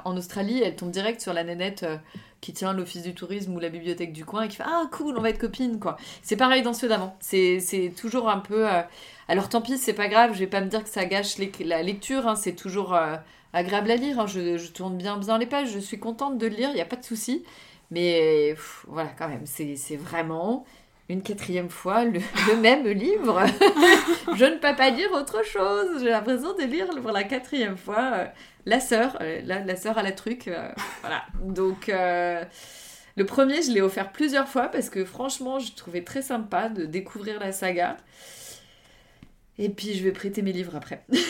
en Australie, elle tombe direct sur la nénette euh, qui tient l'office du tourisme ou la bibliothèque du coin et qui fait ah cool, on va être copines quoi. C'est pareil dans ceux d'avant. C'est toujours un peu euh, alors tant pis, c'est pas grave, je vais pas me dire que ça gâche la lecture, hein. c'est toujours euh, agréable à lire, hein. je, tourne bien bien les pages, je suis contente de le lire, il n'y a pas de souci. Mais voilà, quand même, c'est vraiment une quatrième fois le, même livre. je ne peux pas dire autre chose. J'ai l'impression de lire pour la quatrième fois euh, La sœur, euh, la, sœur à la truc. Euh, voilà. Donc, le premier, je l'ai offert plusieurs fois parce que franchement, je trouvais très sympa de découvrir la saga. Et puis, je vais prêter mes livres après. voilà,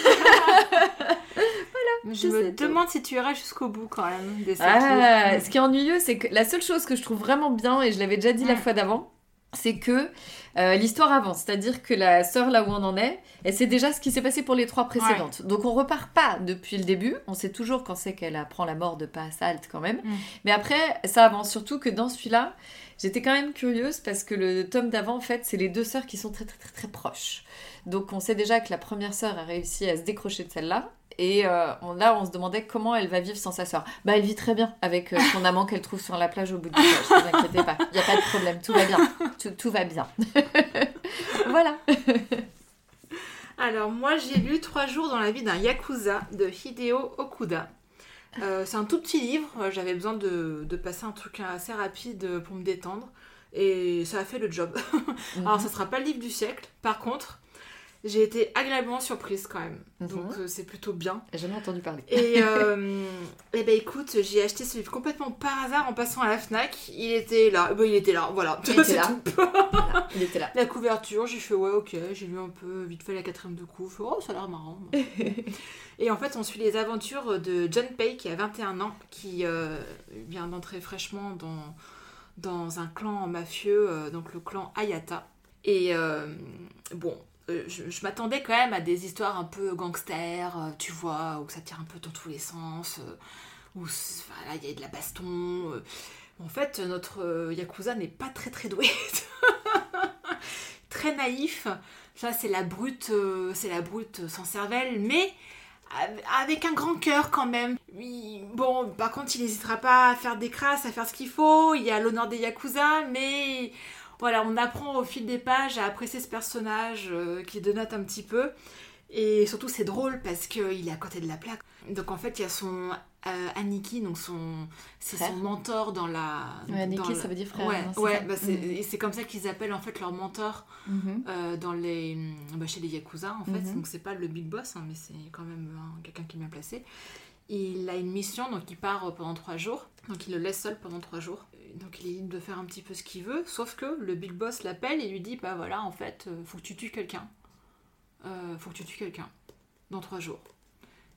je me demande si tu iras jusqu'au bout quand même. ah, ce qui est ennuyeux, c'est que la seule chose que je trouve vraiment bien, et je l'avais déjà dit la fois d'avant, c'est que euh, l'histoire avance. C'est-à-dire que la sœur, là où on en est, elle sait déjà ce qui s'est passé pour les trois précédentes. Donc on repart pas depuis le début. On sait toujours quand c'est qu'elle apprend la mort de pas Salt quand même. Mm. Mais après, ça avance surtout que dans celui-là, j'étais quand même curieuse parce que le tome d'avant, en fait, c'est les deux sœurs qui sont très très très très proches. Donc on sait déjà que la première sœur a réussi à se décrocher de celle-là. Et euh, là, on se demandait comment elle va vivre sans sa soeur. Bah, elle vit très bien avec euh, son amant qu'elle trouve sur la plage au bout du plage. Ne vous inquiétez pas. Il n'y a pas de problème. Tout va bien. Tout, va bien. voilà. Alors, moi, j'ai lu Trois jours dans la vie d'un Yakuza de Hideo Okuda. Euh, c'est un tout petit livre. J'avais besoin de, de, passer un truc assez rapide pour me détendre. Et ça a fait le job. Alors, ça sera pas le livre du siècle. Par contre, j'ai été agréablement surprise quand même. Mhm. Donc euh, c'est plutôt bien. J'ai jamais entendu parler. Et, euh, et ben écoute, j'ai acheté ce livre complètement par hasard en passant à la Fnac. Il était là. Bon, il était là, voilà. Il était là. Il était là. La couverture, j'ai fait ouais, ok. J'ai lu un peu vite fait la quatrième de coup. oh, ça a l'air marrant. et en fait, on suit les aventures de John Pay qui a 21 ans, qui euh, vient d'entrer fraîchement dans, dans un clan mafieux, donc le clan Ayata. Et bon, euh, je, m'attendais quand même à des histoires un peu gangster, euh, tu vois, où ça tire un peu dans tous les sens, euh, où il y a de la baston. En fait, notre Yakuza n'est pas très très doué. très naïf. Ça, c'est la brute, c'est la brute sans cervelle, mais avec un grand cœur quand même. bon, par contre, il n'hésitera pas à faire des crasses, à faire ce qu'il faut. Il y a l'honneur des Yakuza, mais voilà, on apprend au fil des pages à apprécier ce personnage euh, qui dénote un petit peu. Et surtout, c'est drôle parce qu'il est à côté de la plaque. Donc en fait, il y a son euh, Aniki, donc son, c'est son mentor dans la. Ouais, Aniki, ça veut dire frère. Ouais, ouais bah c'est, mm. c'est comme ça qu'ils appellent en fait leur mentor mm-hmm. euh, dans les, bah, chez les Yakuza en fait. Mm-hmm. Donc c'est pas le big boss, hein, mais c'est quand même quelqu'un qui est bien placé. Il a une mission, donc il part pendant trois jours. Donc il le laisse seul pendant trois jours. Donc il est libre de faire un petit peu ce qu'il veut, sauf que le big boss l'appelle et lui dit Bah voilà, en fait, euh, faut que tu tues quelqu'un. Euh, faut que tu tues quelqu'un dans trois jours.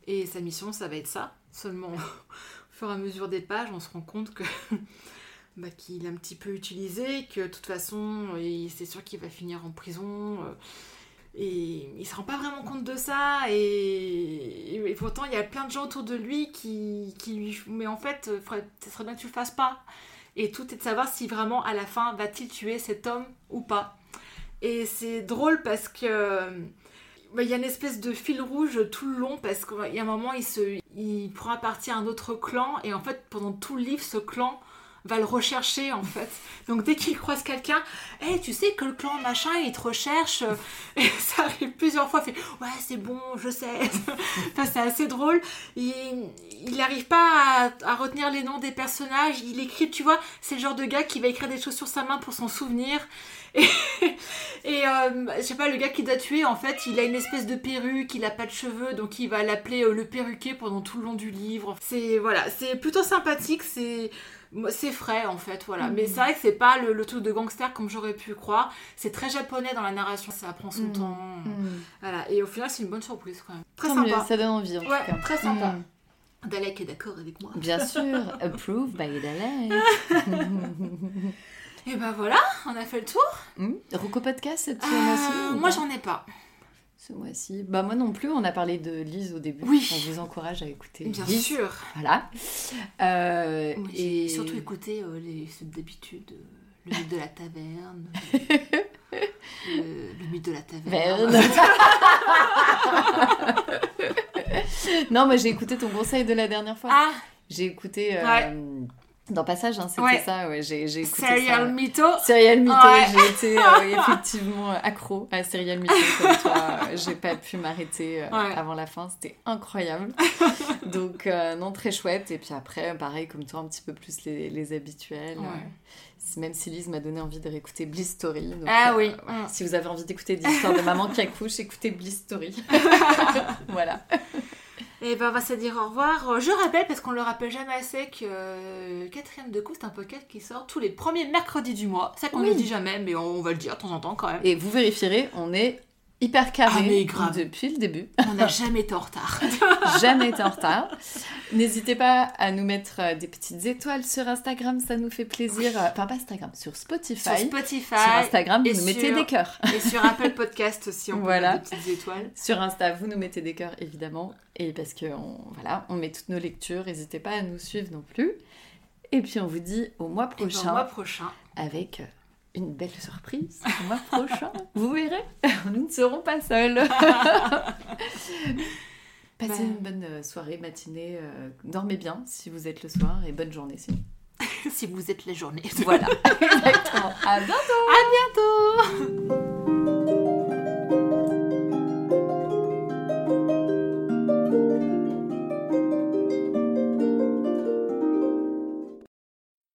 Et sa mission, ça va être ça. Seulement, au fur et à mesure des pages, on se rend compte que bah, qu'il est un petit peu utilisé, que de toute façon, c'est sûr qu'il va finir en prison. Euh, et il se rend pas vraiment compte de ça. Et, pourtant, il y a plein de gens autour de lui qui, qui lui. Mais en fait, ce serait bien que tu le fasses pas. Et tout est de savoir si vraiment, à la fin, va-t-il tuer cet homme ou pas. Et c'est drôle parce que bah, il y a une espèce de fil rouge tout le long parce qu'il y a un moment il se il prend à partir un autre clan et en fait pendant tout le livre ce clan va le rechercher en fait. Donc dès qu'il croise quelqu'un, hey, tu sais que le clan machin il te recherche? Et ça arrive plusieurs fois, fait ouais c'est bon, je sais. enfin, c'est assez drôle. Il n'arrive pas à, retenir les noms des personnages. Il écrit, tu vois, c'est le genre de gars qui va écrire des choses sur sa main pour s'en souvenir. Et, et euh, je sais pas, le gars qui t'a tué, en fait, il a une espèce de perruque, il a pas de cheveux, donc il va l'appeler euh, le perruquet pendant tout le long du livre. C'est voilà, c'est plutôt sympathique, c'est c'est frais en fait, voilà. Mais mm. c'est vrai que c'est pas le, truc de gangster comme j'aurais pu croire. C'est très japonais dans la narration, ça prend son mm. temps. Mm. Voilà. Et au final, c'est une bonne surprise quand même. Très sympa. ça donne envie en ouais, Très sympa. Dalek est d'accord avec moi. Bien sûr, approved by Dalek. Et ben voilà, on a fait le tour. Roco Podcast, tu euh, Moi, j'en ai pas. Ce mois-ci. Bah, moi non plus, on a parlé de Lise au début. Oui. On vous encourage à écouter. Bien sûr. Voilà. Euh, et surtout écouter euh, les ceux d'habitude. le mythe de la taverne. le, mythe de la taverne. non, mais j'ai écouté ton conseil de la dernière fois. Ah J'ai écouté. Euh, dans Passage, hein, c'était ça, ouais, j'ai, écouté Serial ça. Mytho Serial Mytho, j'ai été euh, effectivement accro à Serial Mytho comme toi. J'ai pas pu m'arrêter euh, avant la fin, c'était incroyable. Donc, euh, non, très chouette. Et puis après, pareil, comme toi, un petit peu plus les, les habituels. même si Lise m'a donné envie de réécouter Bliss Story. ah oui. Si vous avez envie d'écouter des histoires de maman qui accouche, écoutez Bliss Story. voilà. Et ben on va se dire au revoir. Euh, je rappelle, parce qu'on le rappelle jamais assez, que euh, Quatrième de coup, c'est un podcast qui sort tous les premiers mercredis du mois. C'est ça qu'on ne le dit jamais, mais on, va le dire de temps en temps quand même. Et vous vérifierez, on est hyper carré ah, depuis le début. On n'a jamais été en retard. jamais été en retard. N'hésitez pas à nous mettre euh, des petites étoiles sur Instagram, ça nous fait plaisir. Enfin, pas Instagram, sur Spotify. Sur Spotify. Sur Instagram, vous nous mettez des cœurs. Et sur Apple Podcast aussi, on voilà. des petites étoiles. Sur Insta, vous nous mettez des cœurs, évidemment. Et parce que on, voilà, on met toutes nos lectures, n'hésitez pas à nous suivre non plus. Et puis on vous dit au mois ben, prochain. au mois prochain. Avec euh, une belle surprise au mois prochain. Vous verrez, nous ne serons pas seuls. Passez une bonne euh, soirée, matinée. Euh, dormez bien si vous êtes le soir et bonne journée sinon. si vous êtes la journée. Voilà, exactement. À bientôt.